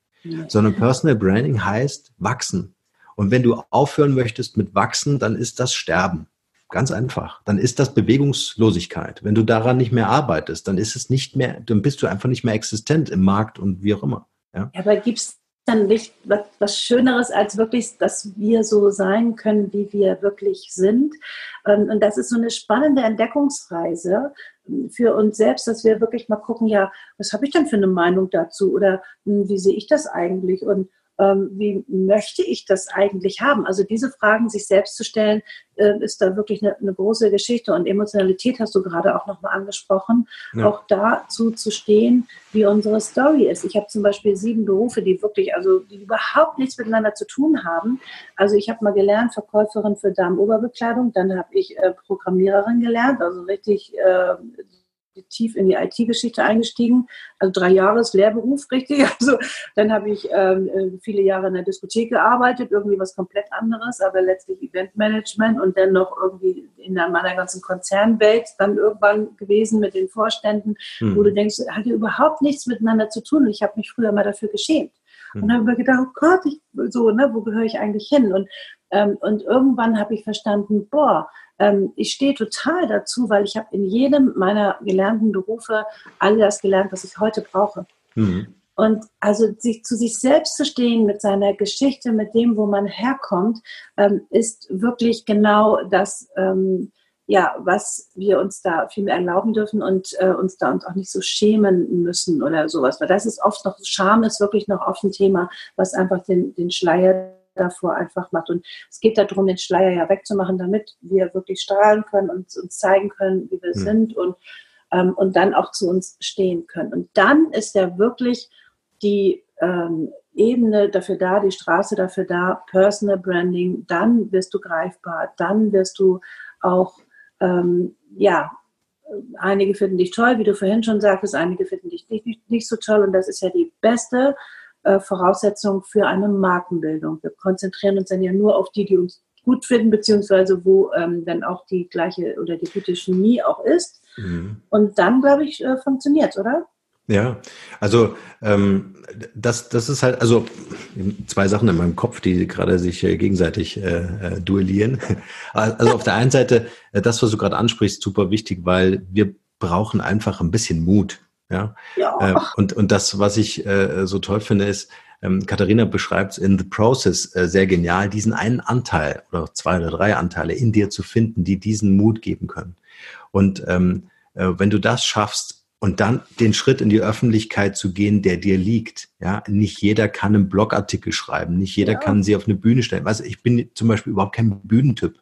sondern Personal Branding heißt wachsen. Und wenn du aufhören möchtest mit wachsen, dann ist das Sterben. Ganz einfach. Dann ist das Bewegungslosigkeit. Wenn du daran nicht mehr arbeitest, dann ist es nicht mehr, dann bist du einfach nicht mehr existent im Markt und wie auch immer. Ja, ja aber gibt es dann nicht was, was, Schöneres, als wirklich, dass wir so sein können, wie wir wirklich sind. Ähm, und das ist so eine spannende Entdeckungsreise für uns selbst, dass wir wirklich mal gucken, ja, was habe ich denn für eine Meinung dazu oder hm, wie sehe ich das eigentlich? Und ähm, wie möchte ich das eigentlich haben? Also diese Fragen sich selbst zu stellen, äh, ist da wirklich eine, eine, große Geschichte. Und Emotionalität hast du gerade auch nochmal angesprochen, ja. auch dazu zu stehen, wie unsere Story ist. Ich habe zum Beispiel sieben Berufe, die wirklich, also die überhaupt nichts miteinander zu tun haben. Also ich habe mal gelernt, Verkäuferin für Damenoberbekleidung, dann habe ich äh, Programmiererin gelernt, also richtig äh, tief in die IT-Geschichte eingestiegen. Also drei Jahres Lehrberuf, richtig. (laughs) Also dann habe ich ähm, äh, viele Jahre in der Diskothek gearbeitet, irgendwie was komplett anderes, aber letztlich Eventmanagement und dann noch irgendwie in meiner ganzen Konzernwelt dann irgendwann gewesen mit den Vorständen, mhm. wo du denkst, hat ja überhaupt nichts miteinander zu tun. Und ich habe mich früher mal dafür geschämt. Mhm. Und habe mir gedacht, oh Gott, ich, so, ne, wo gehöre ich eigentlich hin? Und, ähm, und irgendwann habe ich verstanden, boah, ähm, ich stehe total dazu, weil ich habe in jedem meiner gelernten Berufe all das gelernt, was ich heute brauche. Mhm. Und also sich, zu sich selbst zu stehen mit seiner Geschichte, mit dem, wo man herkommt, ähm, ist wirklich genau das, ähm, ja, was wir uns da viel mehr erlauben dürfen und äh, uns da uns auch nicht so schämen müssen oder sowas. Weil das ist oft noch, Scham ist wirklich noch oft ein Thema, was einfach den, den Schleier davor einfach macht. Und es geht darum, den Schleier ja wegzumachen, damit wir wirklich strahlen können und uns zeigen können, wie wir mhm. sind und, ähm, und dann auch zu uns stehen können. Und dann ist ja wirklich die ähm, Ebene dafür da, die Straße dafür da, Personal Branding, dann wirst du greifbar, dann wirst du auch, ähm, ja, einige finden dich toll, wie du vorhin schon sagtest, einige finden dich nicht, nicht, nicht so toll und das ist ja die beste äh, Voraussetzung für eine Markenbildung. Wir konzentrieren uns dann ja nur auf die, die uns gut finden, beziehungsweise wo ähm, dann auch die gleiche oder die gute Chemie auch ist. Mhm. Und dann, glaube ich, äh, funktioniert oder? Ja, also ähm, das, das ist halt, also zwei Sachen in meinem Kopf, die gerade sich äh, gegenseitig äh, äh, duellieren. (laughs) Also auf der einen Seite, äh, das, was du gerade ansprichst, super wichtig, weil wir brauchen einfach ein bisschen Mut. Ja. ja. Äh, und, und das, was ich äh, so toll finde, ist, ähm, Katharina beschreibt es in The Process äh, sehr genial, diesen einen Anteil oder zwei oder drei Anteile in dir zu finden, die diesen Mut geben können. Und ähm, äh, wenn du das schaffst, und dann den Schritt in die Öffentlichkeit zu gehen, der dir liegt. Ja, nicht jeder kann einen Blogartikel schreiben, nicht jeder ja. kann sie auf eine Bühne stellen. Weißt, ich bin zum Beispiel überhaupt kein Bühnentyp.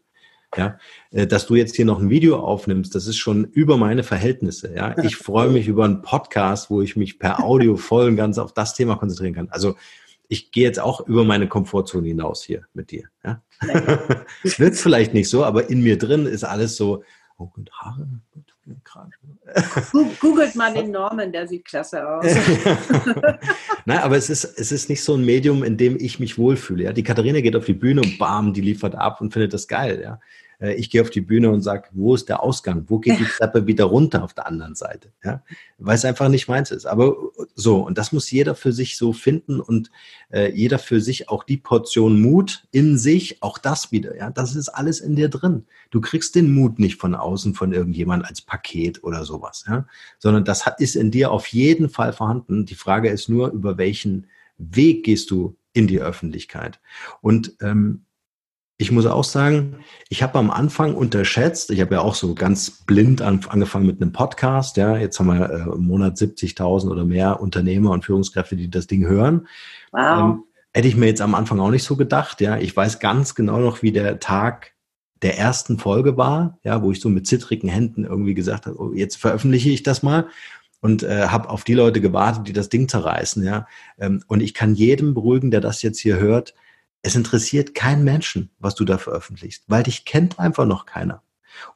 Ja, äh, dass du jetzt hier noch ein Video aufnimmst, das ist schon über meine Verhältnisse. Ja, ich freue mich über einen Podcast, wo ich mich per Audio voll und ganz auf das Thema konzentrieren kann. Also ich gehe jetzt auch über meine Komfortzone hinaus hier mit dir. Ja? (laughs) Wird vielleicht nicht so, aber in mir drin ist alles so, oh, und Haare, Googelt mal den Norman, der sieht klasse aus. (laughs) Nein, aber es ist, es ist nicht so ein Medium, in dem ich mich wohlfühle. Ja? Die Katharina geht auf die Bühne und bam, die liefert ab und findet das geil. Ja? Äh, ich gehe auf die Bühne und sage, wo ist der Ausgang? Wo geht die (laughs) Treppe wieder runter auf der anderen Seite? Ja? Weil es einfach nicht meins ist. Aber so, und das muss jeder für sich so finden und äh, jeder für sich auch die Portion Mut in sich, auch das wieder. Ja? Das ist alles in dir drin. Du kriegst den Mut nicht von außen von irgendjemand als Paket oder sowas, ja? sondern das ist in dir auf jeden Fall vorhanden. Die Frage ist nur, über welchen Weg gehst du in die Öffentlichkeit? Und ähm, ich muss auch sagen, ich habe am Anfang unterschätzt, ich habe ja auch so ganz blind an, angefangen mit einem Podcast, ja, jetzt haben wir äh, im Monat 70.000 oder mehr Unternehmer und Führungskräfte, die das Ding hören. Wow. Ähm, hätte ich mir jetzt am Anfang auch nicht so gedacht, ja. Ich weiß ganz genau noch, wie der Tag der ersten Folge war, ja, wo ich so mit zittrigen Händen irgendwie gesagt habe, oh, jetzt veröffentliche ich das mal und äh, habe auf die Leute gewartet, die das Ding zerreißen, ja. Ähm, und ich kann jedem beruhigen, der das jetzt hier hört, es interessiert keinen Menschen, was du da veröffentlichst, weil dich kennt einfach noch keiner.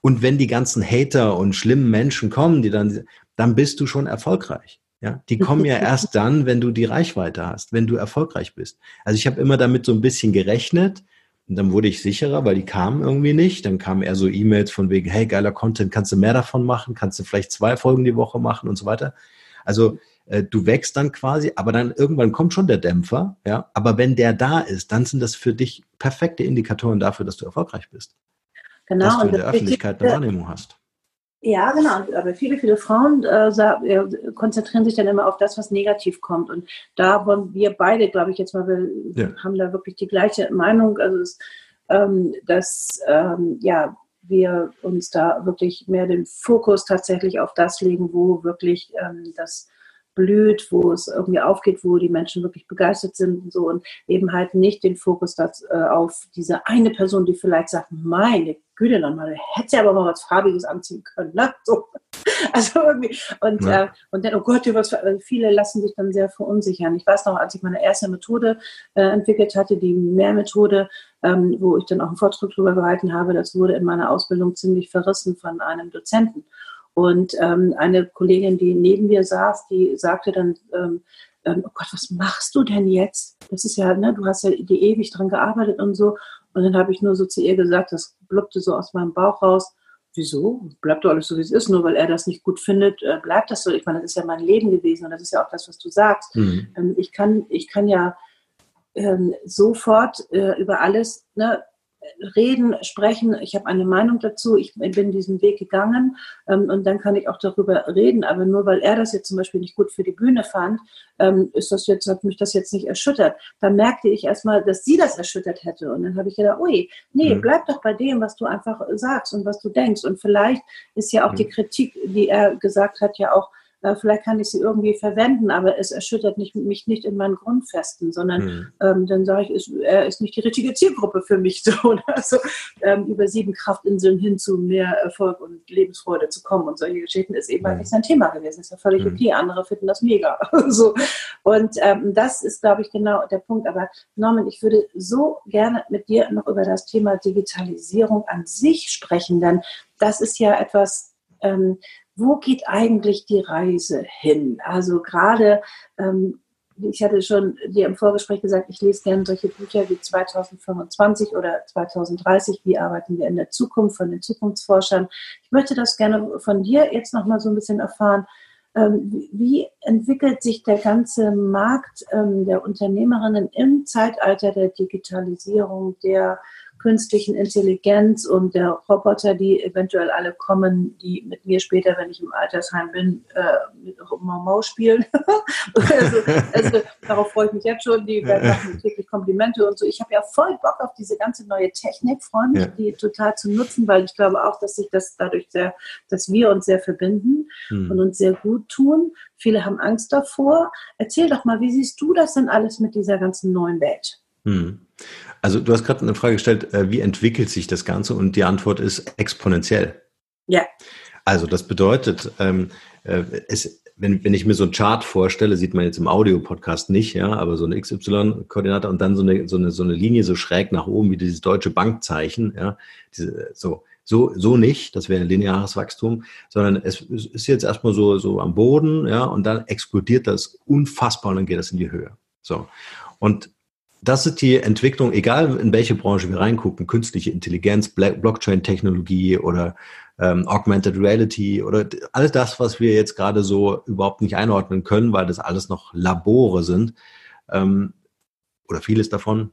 Und wenn die ganzen Hater und schlimmen Menschen kommen, die dann, dann bist du schon erfolgreich. Ja, die kommen ja (laughs) erst dann, wenn du die Reichweite hast, wenn du erfolgreich bist. Also ich habe immer damit so ein bisschen gerechnet und dann wurde ich sicherer, weil die kamen irgendwie nicht. Dann kamen eher so E-Mails von wegen, hey, geiler Content, kannst du mehr davon machen? Kannst du vielleicht zwei Folgen die Woche machen und so weiter? Also du wächst dann quasi, aber dann irgendwann kommt schon der Dämpfer, ja. Aber wenn der da ist, dann sind das für dich perfekte Indikatoren dafür, dass du erfolgreich bist. Genau. Dass du in der Öffentlichkeit eine Wahrnehmung hast. Ja, genau. Aber viele, viele Frauen äh, äh, konzentrieren sich dann immer auf das, was negativ kommt. Und da wollen wir beide, glaube ich, jetzt mal, wir ja. haben da wirklich die gleiche Meinung. Also, es, ähm, dass ähm, ja, wir uns da wirklich mehr den Fokus tatsächlich auf das legen, wo wirklich ähm, das blüht, wo es irgendwie aufgeht, wo die Menschen wirklich begeistert sind und so und eben halt nicht den Fokus das, äh, auf diese eine Person, die vielleicht sagt, meine Güte nochmal, hätte sie aber mal was Farbiges anziehen können, ne? (laughs) So. Also irgendwie, und, ja. äh, und dann, oh Gott, was, also viele lassen sich dann sehr verunsichern. Ich weiß noch, als ich meine erste Methode äh, entwickelt hatte, die Mehrmethode, ähm, wo ich dann auch einen Vortrag darüber gehalten habe, das wurde in meiner Ausbildung ziemlich verrissen von einem Dozenten. Und ähm, eine Kollegin, die neben mir saß, die sagte dann, ähm, ähm, oh Gott, was machst du denn jetzt? Das ist ja, ne, du hast ja die ewig dran gearbeitet und so. Und dann habe ich nur so zu ihr gesagt, das blubbte so aus meinem Bauch raus. Wieso? Bleibt doch alles so, wie es ist. Nur weil er das nicht gut findet, äh, bleibt das so. Ich meine, das ist ja mein Leben gewesen und das ist ja auch das, was du sagst. Mhm. Ähm, ich, kann, ich kann ja ähm, sofort äh, über alles, ne, reden, sprechen. Ich habe eine Meinung dazu. Ich bin diesen Weg gegangen ähm, und dann kann ich auch darüber reden. Aber nur weil er das jetzt zum Beispiel nicht gut für die Bühne fand, ähm, ist das jetzt, hat mich das jetzt nicht erschüttert. Da merkte ich erstmal, dass sie das erschüttert hätte. Und dann habe ich gedacht, ui, nee, mhm. bleib doch bei dem, was du einfach sagst und was du denkst. Und vielleicht ist ja auch mhm. die Kritik, die er gesagt hat, ja auch äh, vielleicht kann ich sie irgendwie verwenden, aber es erschüttert nicht, mich nicht in meinen Grundfesten, sondern mhm. ähm, dann sage ich, ist, er ist nicht die richtige Zielgruppe für mich. (laughs) So, also ähm, über sieben Kraftinseln hin zu mehr Erfolg und Lebensfreude zu kommen und solche Geschichten ist eben halt nicht sein Thema gewesen. Ist ja völlig mhm. okay. Andere finden das mega. (laughs) so. Und ähm, das ist, glaube ich, genau der Punkt. Aber Norman, ich würde so gerne mit dir noch über das Thema Digitalisierung an sich sprechen, denn das ist ja etwas, ähm, wo geht eigentlich die Reise hin? Also gerade, ähm, ich hatte schon dir im Vorgespräch gesagt, ich lese gerne solche Bücher wie 2025 oder 2030, wie arbeiten wir in der Zukunft von den Zukunftsforschern. Ich möchte das gerne von dir jetzt nochmal so ein bisschen erfahren. Ähm, wie entwickelt sich der ganze Markt ähm, der Unternehmerinnen im Zeitalter der Digitalisierung, der künstlichen Intelligenz und der Roboter, die eventuell alle kommen, die mit mir später, wenn ich im Altersheim bin, äh, mit Mau spielen. (laughs) also, also, darauf freue ich mich jetzt schon. Die werden machen täglich Komplimente und so. Ich habe ja voll Bock auf diese ganze neue Technik, freue mich, ja. die total zu nutzen, weil ich glaube auch, dass sich das dadurch sehr, dass wir uns sehr verbinden hm. und uns sehr gut tun. Viele haben Angst davor. Erzähl doch mal, wie siehst du das denn alles mit dieser ganzen neuen Welt? Hm. Also du hast gerade eine Frage gestellt, äh, wie entwickelt sich das Ganze? Und die Antwort ist exponentiell. Ja. Also das bedeutet, ähm, äh, es, wenn, wenn ich mir so ein Chart vorstelle, sieht man jetzt im Audio-Podcast nicht, ja, aber so eine XY-Koordinate und dann so eine, so, eine, so eine Linie so schräg nach oben wie dieses deutsche Bankzeichen, ja, diese, so, so, so nicht, das wäre ein lineares Wachstum, sondern es ist jetzt erstmal so, so am Boden, ja, und dann explodiert das unfassbar und dann geht das in die Höhe. So. Und das ist die Entwicklung, egal in welche Branche wir reingucken, künstliche Intelligenz, Blockchain-Technologie oder ähm, Augmented Reality oder alles das, was wir jetzt gerade so überhaupt nicht einordnen können, weil das alles noch Labore sind ähm, oder vieles davon,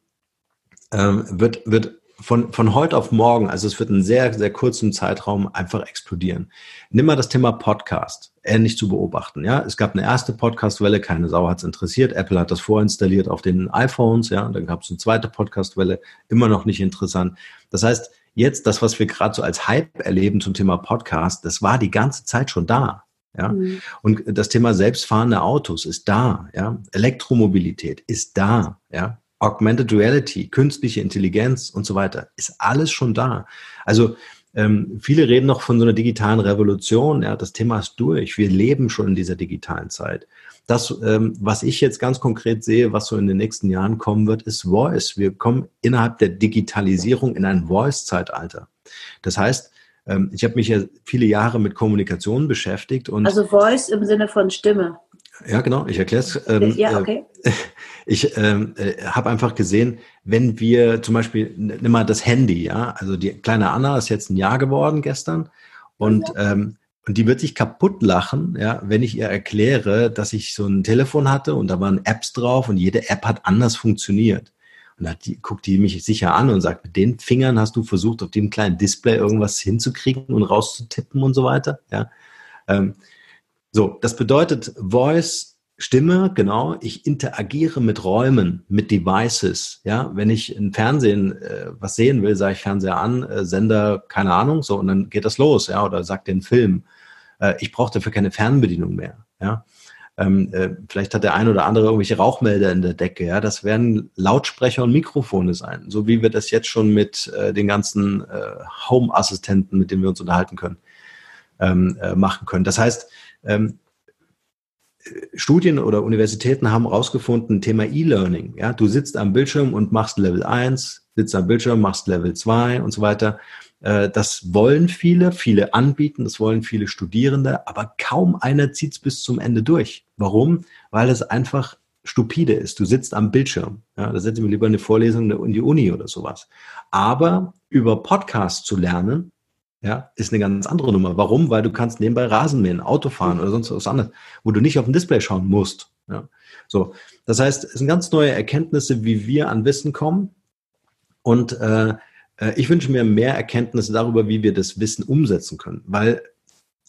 ähm, wird, wird von, von heute auf morgen, also es wird in sehr, sehr kurzen Zeitraum einfach explodieren. Nimm mal das Thema Podcast, ähnlich zu beobachten. Ja, es gab eine erste Podcastwelle, keine Sau hat es interessiert. Apple hat das vorinstalliert auf den iPhones, ja, dann gab es eine zweite Podcastwelle, immer noch nicht interessant. Das heißt, jetzt das, was wir gerade so als Hype erleben zum Thema Podcast, das war die ganze Zeit schon da. Ja, mhm. und das Thema selbstfahrende Autos ist da. Ja, Elektromobilität ist da. Ja, Augmented Reality, künstliche Intelligenz und so weiter, ist alles schon da. Also ähm, viele reden noch von so einer digitalen Revolution. Ja, das Thema ist durch. Wir leben schon in dieser digitalen Zeit. Das, ähm, was ich jetzt ganz konkret sehe, was so in den nächsten Jahren kommen wird, ist Voice. Wir kommen innerhalb der Digitalisierung in ein Voice-Zeitalter. Das heißt, ähm, ich habe mich ja viele Jahre mit Kommunikation beschäftigt und also Voice im Sinne von Stimme. Ja, genau, ich erkläre es. Ähm, ja, äh, okay. (laughs) Ich ähm, äh, habe einfach gesehen, wenn wir zum Beispiel, nimm mal das Handy, ja, also die kleine Anna ist jetzt ein Jahr geworden gestern und, ja. ähm, und die wird sich kaputt lachen, ja, wenn ich ihr erkläre, dass ich so ein Telefon hatte und da waren Apps drauf und jede App hat anders funktioniert. Und da die, guckt die mich sicher an und sagt, mit den Fingern hast du versucht, auf dem kleinen Display irgendwas hinzukriegen und rauszutippen und so weiter. Ja. Ähm, so, das bedeutet Voice, Stimme, genau. Ich interagiere mit Räumen, mit Devices. Ja, wenn ich im Fernsehen äh, was sehen will, sage ich Fernseher an, äh, Sender, keine Ahnung, so und dann geht das los, ja, oder sagt den Film. Äh, ich brauche dafür keine Fernbedienung mehr. Ja, ähm, äh, vielleicht hat der eine oder andere irgendwelche Rauchmelder in der Decke. Ja, das werden Lautsprecher und Mikrofone sein, so wie wir das jetzt schon mit äh, den ganzen äh, Home-Assistenten, mit denen wir uns unterhalten können, ähm, äh, machen können. Das heißt ähm, Studien oder Universitäten haben herausgefunden, Thema E-Learning. Ja, du sitzt am Bildschirm und machst Level 1, sitzt am Bildschirm, machst Level 2 und so weiter. Äh, das wollen viele, viele anbieten, das wollen viele Studierende, aber kaum einer zieht es bis zum Ende durch. Warum? Weil es einfach stupide ist. Du sitzt am Bildschirm. Ja, da setzen wir lieber eine Vorlesung in die Uni oder sowas. Aber über Podcast zu lernen, ja, ist eine ganz andere Nummer. Warum? Weil du kannst nebenbei Rasen mähen, Auto fahren oder sonst was anderes, wo du nicht auf dem Display schauen musst. Ja. So, das heißt, es sind ganz neue Erkenntnisse, wie wir an Wissen kommen. Und äh, äh, ich wünsche mir mehr Erkenntnisse darüber, wie wir das Wissen umsetzen können, weil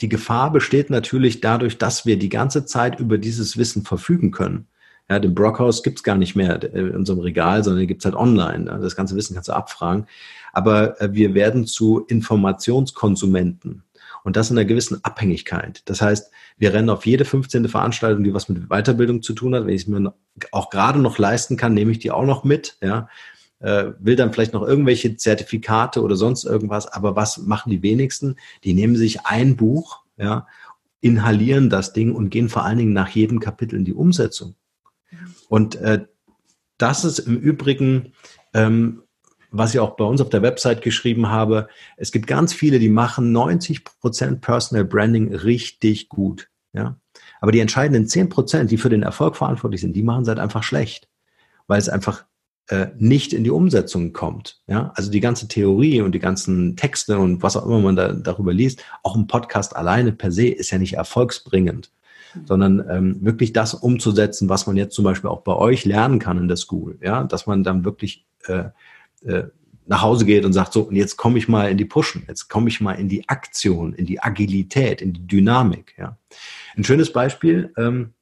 die Gefahr besteht natürlich dadurch, dass wir die ganze Zeit über dieses Wissen verfügen können. Ja, den Brockhaus gibt's gar nicht mehr in unserem Regal, sondern den gibt's halt online. Das ganze Wissen kannst du abfragen aber äh, wir werden zu Informationskonsumenten. Und das in einer gewissen Abhängigkeit. Das heißt, wir rennen auf jede 15. Veranstaltung, die was mit Weiterbildung zu tun hat. Wenn ich es mir auch gerade noch leisten kann, nehme ich die auch noch mit. Ja, äh, will dann vielleicht noch irgendwelche Zertifikate oder sonst irgendwas. Aber was machen die wenigsten? Die nehmen sich ein Buch, ja, inhalieren das Ding und gehen vor allen Dingen nach jedem Kapitel in die Umsetzung. Und äh, das ist im Übrigen ähm, was ich auch bei uns auf der Website geschrieben habe, es gibt ganz viele, die machen 90 Prozent Personal Branding richtig gut. Ja? Aber die entscheidenden 10 Prozent, die für den Erfolg verantwortlich sind, die machen es halt einfach schlecht, weil es einfach äh, nicht in die Umsetzung kommt. Ja? Also die ganze Theorie und die ganzen Texte und was auch immer man da, darüber liest, auch ein Podcast alleine per se ist ja nicht erfolgsbringend sondern ähm, wirklich das umzusetzen, was man jetzt zum Beispiel auch bei euch lernen kann in der School, ja, dass man dann wirklich äh, äh, nach Hause geht und sagt, so, und jetzt komme ich mal in die Pushen, jetzt komme ich mal in die Aktion, in die Agilität, in die Dynamik. Ja. Ein schönes Beispiel, ähm,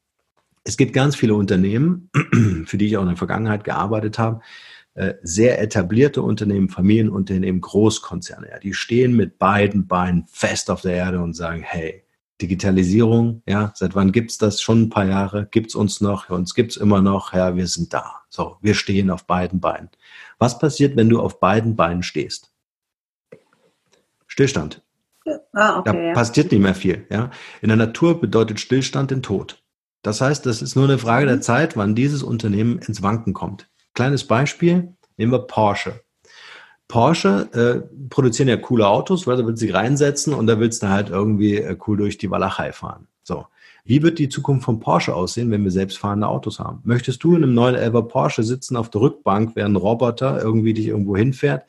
es gibt ganz viele Unternehmen, (clears throat) für die ich auch in der Vergangenheit gearbeitet habe, äh, sehr etablierte Unternehmen, Familienunternehmen, Großkonzerne. Ja, die stehen mit beiden Beinen fest auf der Erde und sagen, hey, Digitalisierung, ja, seit wann gibt's das? Schon ein paar Jahre, gibt's uns noch, uns gibt's immer noch, ja, wir sind da. So, wir stehen auf beiden Beinen. Was passiert, wenn du auf beiden Beinen stehst? Stillstand. Ah, okay, da ja. passiert nicht mehr viel. Ja? In der Natur bedeutet Stillstand den Tod. Das heißt, das ist nur eine Frage der mhm. Zeit, wann dieses Unternehmen ins Wanken kommt. Kleines Beispiel, nehmen wir Porsche. Porsche äh, produzieren ja coole Autos, weil da willst du sie reinsetzen und da willst du halt irgendwie äh, cool durch die Walachei fahren. So. Wie wird die Zukunft von Porsche aussehen, wenn wir selbstfahrende Autos haben? Möchtest du in einem 911 Porsche sitzen auf der Rückbank, während ein Roboter irgendwie dich irgendwo hinfährt?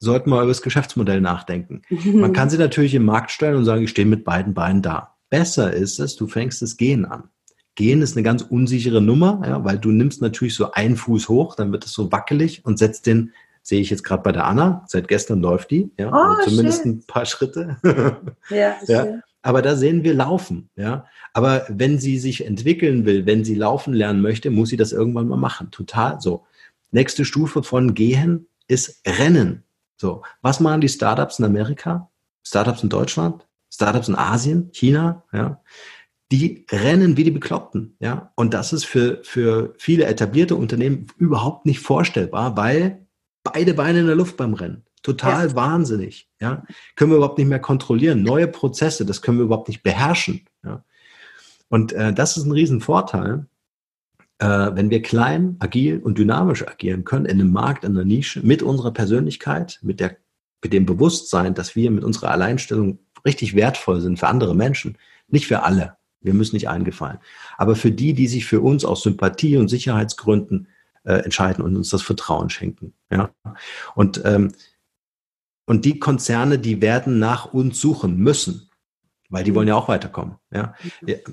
Sollten wir über das Geschäftsmodell nachdenken. Man kann sie natürlich im Markt stellen und sagen, ich stehe mit beiden Beinen da. Besser ist es, du fängst das Gehen an. Gehen ist eine ganz unsichere Nummer, ja, weil du nimmst natürlich so einen Fuß hoch, dann wird es so wackelig und setzt den, sehe ich jetzt gerade bei der Anna, seit gestern läuft die, ja, oh, also zumindest schön. ein paar Schritte. ja, (laughs) ja. Aber da sehen wir laufen, ja. Aber wenn sie sich entwickeln will, wenn sie laufen lernen möchte, muss sie das irgendwann mal machen. Total so. Nächste Stufe von gehen ist Rennen. So. Was machen die Startups in Amerika? Startups in Deutschland? Startups in Asien, China, ja, die rennen wie die Bekloppten, ja. Und das ist für, für viele etablierte Unternehmen überhaupt nicht vorstellbar, weil beide Beine in der Luft beim Rennen. Total ja. wahnsinnig, ja. Können wir überhaupt nicht mehr kontrollieren. Neue Prozesse, das können wir überhaupt nicht beherrschen, ja. Und äh, das ist ein Riesenvorteil, äh, wenn wir klein, agil und dynamisch agieren können in einem Markt, in einer Nische, mit unserer Persönlichkeit, mit der mit dem Bewusstsein, dass wir mit unserer Alleinstellung richtig wertvoll sind für andere Menschen. Nicht für alle. Wir müssen nicht eingefallen. Aber für die, die sich für uns aus Sympathie und Sicherheitsgründen äh, entscheiden und uns das Vertrauen schenken. Ja? Und, ähm, und die Konzerne, die werden nach uns suchen müssen, weil die wollen ja auch weiterkommen. Ja?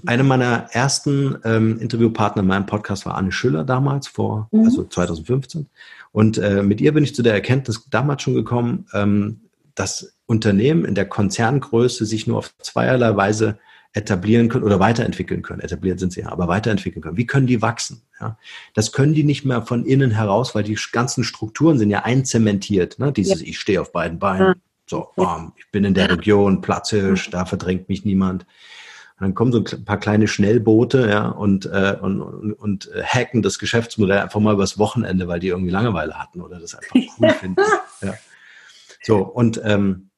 Eine meiner ersten ähm, Interviewpartner in meinem Podcast war Anne Schüller damals, vor, mhm. also 2015. Und äh, mit ihr bin ich zu der Erkenntnis damals schon gekommen, ähm, dass Unternehmen in der Konzerngröße sich nur auf zweierlei Weise etablieren können oder weiterentwickeln können. Etabliert sind sie ja, aber weiterentwickeln können. Wie können die wachsen? Ja, das können die nicht mehr von innen heraus, weil die ganzen Strukturen sind ja einzementiert. Ne? Dieses, ja. ich stehe auf beiden Beinen, so, bam, ich bin in der Region, Platzhirsch, da verdrängt mich niemand. Und dann kommen so ein paar kleine Schnellboote, ja, und, äh, und, und, und hacken das Geschäftsmodell einfach mal übers Wochenende, weil die irgendwie Langeweile hatten oder das einfach cool (laughs) finden. Ja. So, und ähm,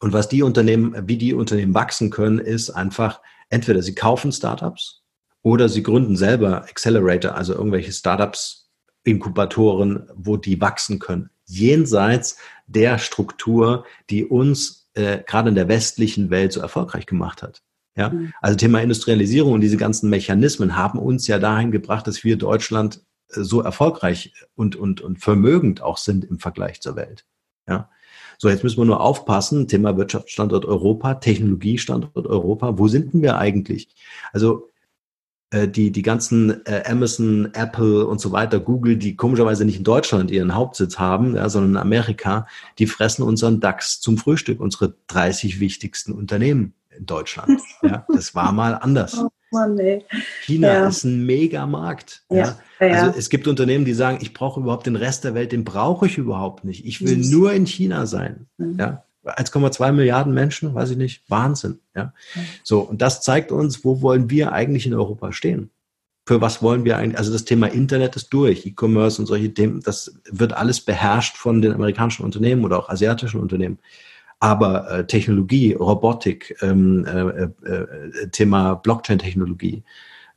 und was die Unternehmen, wie die Unternehmen wachsen können, ist einfach, entweder sie kaufen Startups oder sie gründen selber Accelerator, also irgendwelche Startups, Inkubatoren, wo die wachsen können. Jenseits der Struktur, die uns äh, gerade in der westlichen Welt so erfolgreich gemacht hat. Ja, mhm. also Thema Industrialisierung und diese ganzen Mechanismen haben uns ja dahin gebracht, dass wir Deutschland äh, so erfolgreich und, und, und vermögend auch sind im Vergleich zur Welt. Ja, so, jetzt müssen wir nur aufpassen, Thema Wirtschaftsstandort Europa, Technologiestandort Europa, wo sind denn wir eigentlich? Also äh, die, die ganzen äh, Amazon, Apple und so weiter, Google, die komischerweise nicht in Deutschland ihren Hauptsitz haben, ja, sondern in Amerika, die fressen unseren DAX zum Frühstück, unsere 30 wichtigsten Unternehmen in Deutschland. Ja, das war mal anders. (laughs) Oh Mann. China ja. ist ein Megamarkt. Ja. Ja. Also es gibt Unternehmen, die sagen, ich brauche überhaupt den Rest der Welt, den brauche ich überhaupt nicht. Ich will mhm. nur in China sein. Mhm. Ja. 1,2 Milliarden Menschen, weiß ich nicht, Wahnsinn. Ja. So, und das zeigt uns, wo wollen wir eigentlich in Europa stehen? Für was wollen wir eigentlich? Also das Thema Internet ist durch, E-Commerce und solche Themen, das wird alles beherrscht von den amerikanischen Unternehmen oder auch asiatischen Unternehmen. Aber äh, Technologie, Robotik, ähm, äh, äh, Thema Blockchain-Technologie,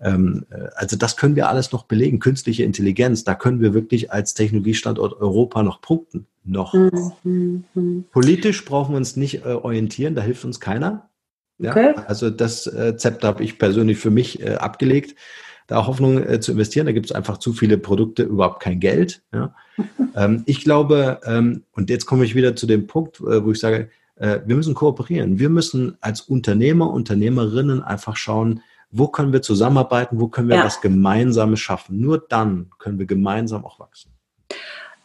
ähm, äh, also das können wir alles noch belegen. Künstliche Intelligenz, da können wir wirklich als Technologiestandort Europa noch punkten. Noch. Mhm. mhm. Politisch brauchen wir uns nicht äh, orientieren, da hilft uns keiner. Ja? Okay. Also das äh, Zepter habe ich persönlich für mich äh, abgelegt da Hoffnung äh, zu investieren. Da gibt es einfach zu viele Produkte, überhaupt kein Geld. Ja. (laughs) ähm, ich glaube, ähm, und jetzt komme ich wieder zu dem Punkt, äh, wo ich sage, äh, wir müssen kooperieren. Wir müssen als Unternehmer, Unternehmerinnen einfach schauen, wo können wir zusammenarbeiten, wo können wir ja. was Gemeinsames schaffen. Nur dann können wir gemeinsam auch wachsen.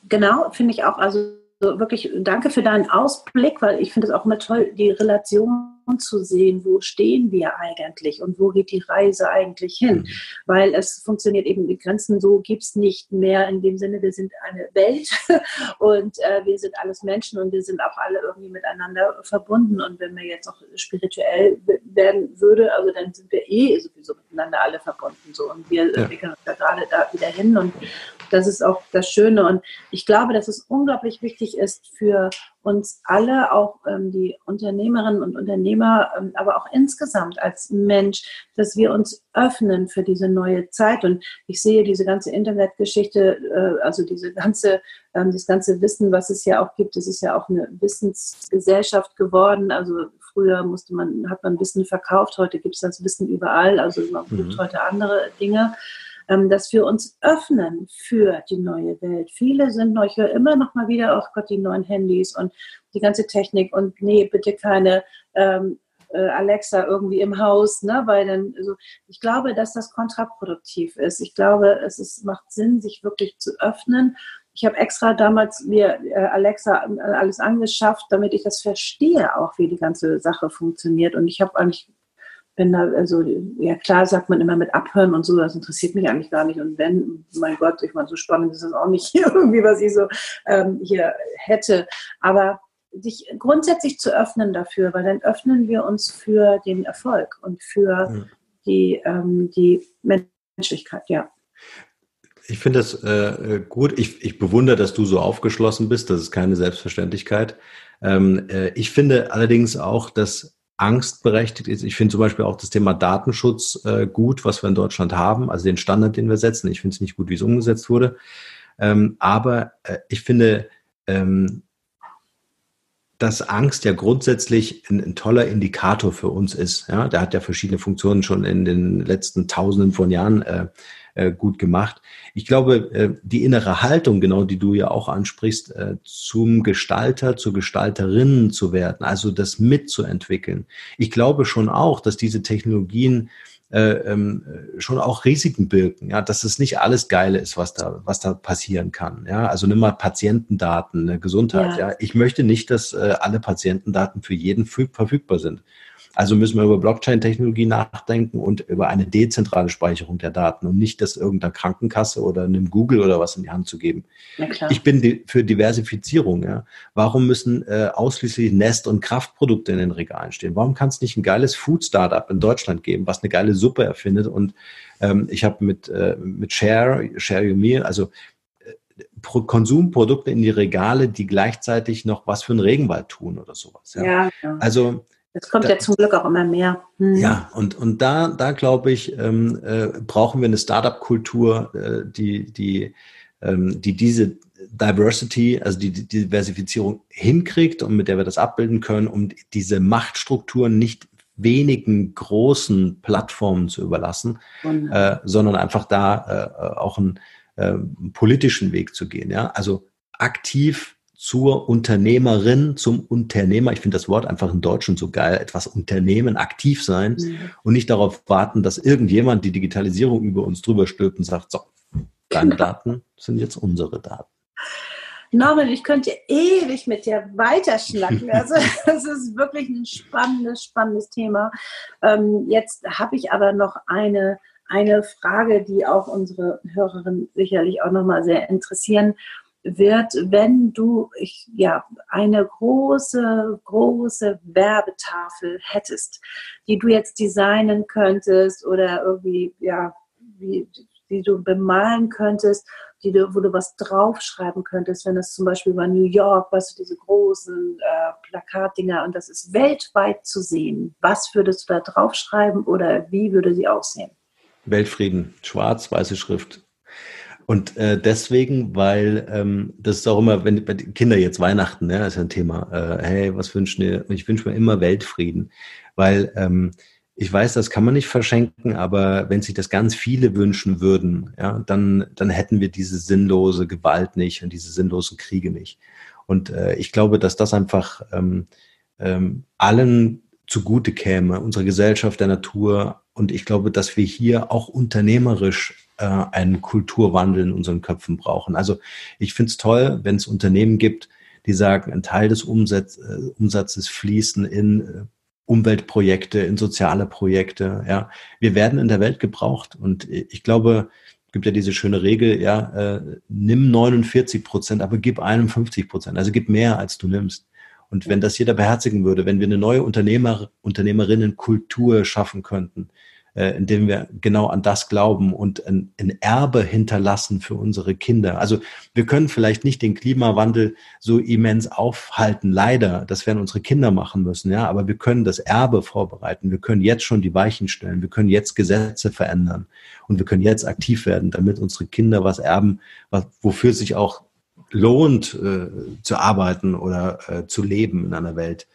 genau, finde ich auch. Also wirklich danke für deinen Ausblick, weil ich finde es auch immer toll, die Relation zu sehen, wo stehen wir eigentlich und wo geht die Reise eigentlich hin. Mhm. Weil es funktioniert eben, die Grenzen so gibt es nicht mehr in dem Sinne, wir sind eine Welt (laughs) und äh, wir sind alles Menschen und wir sind auch alle irgendwie miteinander verbunden. Und wenn wir jetzt auch spirituell werden würde, also dann sind wir eh sowieso miteinander alle verbunden. So. Und wir ja. entwickeln uns da gerade da wieder hin und das ist auch das Schöne. Und ich glaube, dass es unglaublich wichtig ist für uns alle, auch ähm, die Unternehmerinnen und Unternehmer, ähm, aber auch insgesamt als Mensch, dass wir uns öffnen für diese neue Zeit. Und ich sehe diese ganze Internetgeschichte, äh, also diese ganze, ähm, das ganze Wissen, was es ja auch gibt, es ist ja auch eine Wissensgesellschaft geworden. Also früher musste man, hat man Wissen verkauft, heute gibt es das Wissen überall. Also man mhm. gibt heute andere Dinge. Ähm, dass wir uns öffnen für die neue Welt. Viele sind noch, ich höre immer noch mal wieder, oh Gott, die neuen Handys und die ganze Technik und nee, bitte keine ähm, äh, Alexa irgendwie im Haus, ne? weil dann, also ich glaube, dass das kontraproduktiv ist. Ich glaube, es ist, macht Sinn, sich wirklich zu öffnen. Ich habe extra damals mir äh, Alexa äh, alles angeschafft, damit ich das verstehe, auch wie die ganze Sache funktioniert. Und ich habe eigentlich bin da, also, ja klar sagt man immer mit Abhören und so, das interessiert mich eigentlich gar nicht. Und wenn, mein Gott, ich meine, so spannend ist das auch nicht (laughs) irgendwie, was ich so ähm, hier hätte. Aber sich grundsätzlich zu öffnen dafür, weil dann öffnen wir uns für den Erfolg und für ja. die, ähm, die Menschlichkeit, ja. Ich finde das äh, gut. Ich, ich bewundere, dass du so aufgeschlossen bist. Das ist keine Selbstverständlichkeit. Ähm, äh, ich finde allerdings auch, dass Angst berechtigt ist. Ich finde zum Beispiel auch das Thema Datenschutz äh, gut, was wir in Deutschland haben, also den Standard, den wir setzen. Ich finde es nicht gut, wie es umgesetzt wurde. Ähm, aber äh, ich finde, ähm, dass Angst ja grundsätzlich ein, ein, toller Indikator für uns ist. Ja, der hat ja verschiedene Funktionen schon in den letzten Tausenden von Jahren äh, äh, gut gemacht. Ich glaube, äh, die innere Haltung, genau die du ja auch ansprichst, äh, zum Gestalter, zur Gestalterin zu werden, also das mitzuentwickeln. Ich glaube schon auch, dass diese Technologien äh, ähm, schon auch Risiken birken, ja, dass es nicht alles Geile ist, was da, was da passieren kann. Ja, also nimm mal Patientendaten, ne, Gesundheit. Ja. ja. ich möchte nicht, dass äh, alle Patientendaten für jeden verfügbar sind. Also müssen wir über Blockchain-Technologie nachdenken und über eine dezentrale Speicherung der Daten und nicht das irgendeiner Krankenkasse oder einem Google oder was in die Hand zu geben. Ich bin für Diversifizierung. Ja. Warum müssen äh, ausschließlich Nest- und Kraftprodukte in den Regalen stehen? Warum kann es nicht ein geiles Food-Startup in Deutschland geben, was eine geile Suppe erfindet? Und ähm, ich habe mit, äh, mit Share, Share Your Meal, also äh, Konsumprodukte in die Regale, die gleichzeitig noch was für einen Regenwald tun oder sowas. Ja. ja, ja. Also es kommt da, ja zum Glück auch immer mehr. Hm. Ja, und, und da, da glaube ich, ähm, äh, brauchen wir eine Startup-Kultur, äh, die, die, ähm, die diese Diversity, also die, die Diversifizierung hinkriegt und mit der wir das abbilden können, um diese Machtstrukturen nicht wenigen großen Plattformen zu überlassen, äh, sondern einfach da äh, auch einen äh, politischen Weg zu gehen. Ja? Also aktiv zur Unternehmerin, zum Unternehmer. Ich finde das Wort einfach im Deutschen so geil. Etwas Unternehmen, aktiv sein mhm. und nicht darauf warten, dass irgendjemand die Digitalisierung über uns drüber stülpt und sagt, so, deine genau. (laughs) Daten sind jetzt unsere Daten. Norman, ich könnte ewig mit dir weiterschnacken. Also (laughs) das ist wirklich ein spannendes, spannendes Thema. Ähm, jetzt habe ich aber noch eine, eine Frage, die auch unsere Hörerinnen sicherlich auch nochmal sehr interessieren wird, wenn du ich, ja eine große, große Werbetafel hättest, die du jetzt designen könntest oder irgendwie, ja, wie, die du bemalen könntest, die du, wo du was draufschreiben könntest, wenn es zum Beispiel über New York, weißt du, diese großen äh, Plakatdinger und das ist weltweit zu sehen. Was würdest du da draufschreiben oder wie würde sie aussehen? Weltfrieden, schwarz, weiße Schrift, und äh, deswegen, weil ähm, das ist auch immer, wenn, wenn Kinder jetzt Weihnachten, ne, ist ja ein Thema, äh, hey, was wünschen? Und ich wünsche mir immer Weltfrieden, weil ähm, ich weiß, das kann man nicht verschenken, aber wenn sich das ganz viele wünschen würden, ja, dann, dann hätten wir diese sinnlose Gewalt nicht und diese sinnlosen Kriege nicht. Und äh, ich glaube, dass das einfach ähm, ähm, allen zugute käme, unserer Gesellschaft, der Natur. Und ich glaube, dass wir hier auch unternehmerisch äh, einen Kulturwandel in unseren Köpfen brauchen. Also ich finde es toll, wenn es Unternehmen gibt, die sagen, ein Teil des Umsatz, äh, Umsatzes fließen in äh, Umweltprojekte, in soziale Projekte. Ja, wir werden in der Welt gebraucht und ich glaube, gibt ja diese schöne Regel, ja, äh, nimm 49 Prozent, aber gib 51 Prozent. Also gib mehr, als du nimmst. Und wenn das jeder beherzigen würde, wenn wir eine neue Unternehmer, Unternehmerinnenkultur schaffen könnten, indem wir genau an das glauben und ein, ein, Erbe hinterlassen für unsere Kinder. Also wir können vielleicht nicht den Klimawandel so immens aufhalten, leider. Das werden unsere Kinder machen müssen, ja. Aber wir können das Erbe vorbereiten. Wir können jetzt schon die Weichen stellen. Wir können jetzt Gesetze verändern und wir können jetzt aktiv werden, damit unsere Kinder was erben, was, wofür sich auch lohnt äh, zu arbeiten oder äh, zu leben in einer Welt,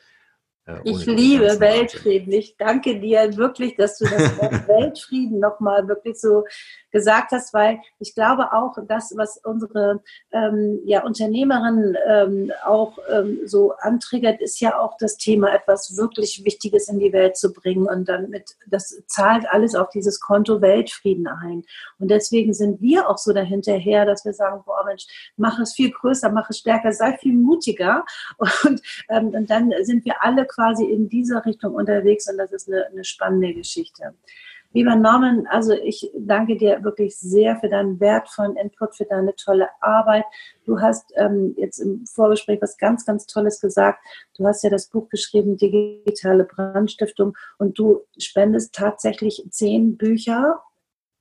äh, ich liebe Weltfrieden. Ich danke dir wirklich, dass du das Wort (laughs) Weltfrieden nochmal wirklich so gesagt hast, weil ich glaube auch, das, was unsere ähm, ja, Unternehmerinnen ähm, auch ähm, so antriggert, ist ja auch das Thema, etwas wirklich Wichtiges in die Welt zu bringen. Und damit, das zahlt alles auf dieses Konto Weltfrieden ein. Und deswegen sind wir auch so dahinterher, dass wir sagen, boah Mensch, mach es viel größer, mach es stärker, sei viel mutiger. Und, ähm, und dann sind wir alle quasi in dieser Richtung unterwegs und das ist eine, eine spannende Geschichte. Lieber Norman, also ich danke dir wirklich sehr für deinen wertvollen Input, für deine tolle Arbeit. Du hast ähm, jetzt im Vorgespräch was ganz, ganz Tolles gesagt. Du hast ja das Buch geschrieben, Digitale Brandstiftung, und du spendest tatsächlich zehn Bücher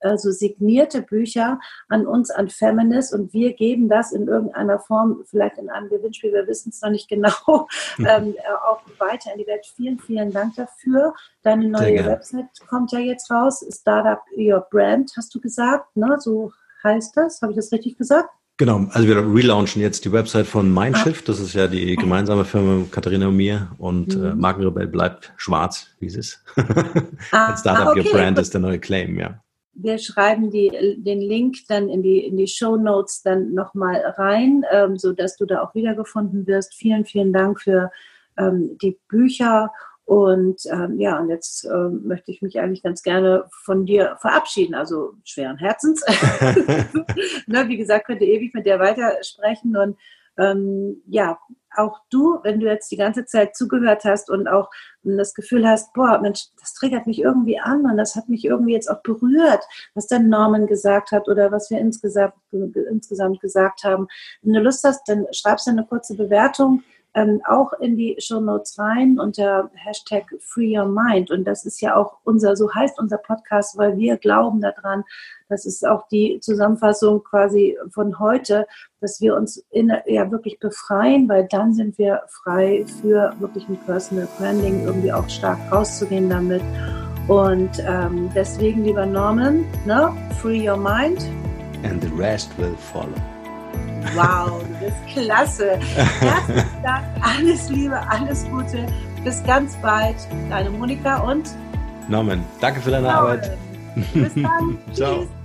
also signierte Bücher an uns, an Feminist und wir geben das in irgendeiner Form, vielleicht in einem Gewinnspiel, wir wissen es noch nicht genau, (laughs) ähm, auch weiter in die Welt. Vielen, vielen Dank dafür. Deine neue Website kommt ja jetzt raus, Startup Your Brand, hast du gesagt, ne? so heißt das, habe ich das richtig gesagt? Genau, also wir relaunchen jetzt die Website von Mindshift, das ist ja die gemeinsame Firma Katharina und mir und mhm. äh, Markenrebell bleibt schwarz, wie es ist. (laughs) ah, Startup okay. Your Brand ist der neue Claim, ja wir schreiben die, den Link dann in die, in die Show Notes dann nochmal rein, ähm, so dass du da auch wiedergefunden wirst. Vielen, vielen Dank für ähm, die Bücher. Und ähm, ja, und jetzt ähm, möchte ich mich eigentlich ganz gerne von dir verabschieden, also schweren Herzens. (laughs) (laughs) ne, wie gesagt, könnte ewig mit dir weitersprechen. Und ähm, ja, auch du, wenn du jetzt die ganze Zeit zugehört hast und auch das Gefühl hast, boah, Mensch, das triggert mich irgendwie an und das hat mich irgendwie jetzt auch berührt, was der Norman gesagt hat oder was wir insgesamt, insgesamt gesagt haben. Wenn du Lust hast, dann schreibst du eine kurze Bewertung ähm, auch in die Show Notes rein unter Hashtag Free Your Mind. Und das ist ja auch unser, so heißt unser Podcast, weil wir glauben daran, das ist auch die Zusammenfassung quasi von heute, dass wir uns in, ja wirklich befreien, weil dann sind wir frei für wirklich ein Personal Branding, irgendwie auch stark rauszugehen damit. Und ähm, deswegen, lieber Norman, ne, free your mind. And the rest will follow. Wow, du bist klasse. (laughs) Herzlichen Dank, alles Liebe, alles Gute. Bis ganz bald. Deine Monika und Norman. Danke für deine Arbeit. Bis dann. (laughs) Ciao. Tschüss.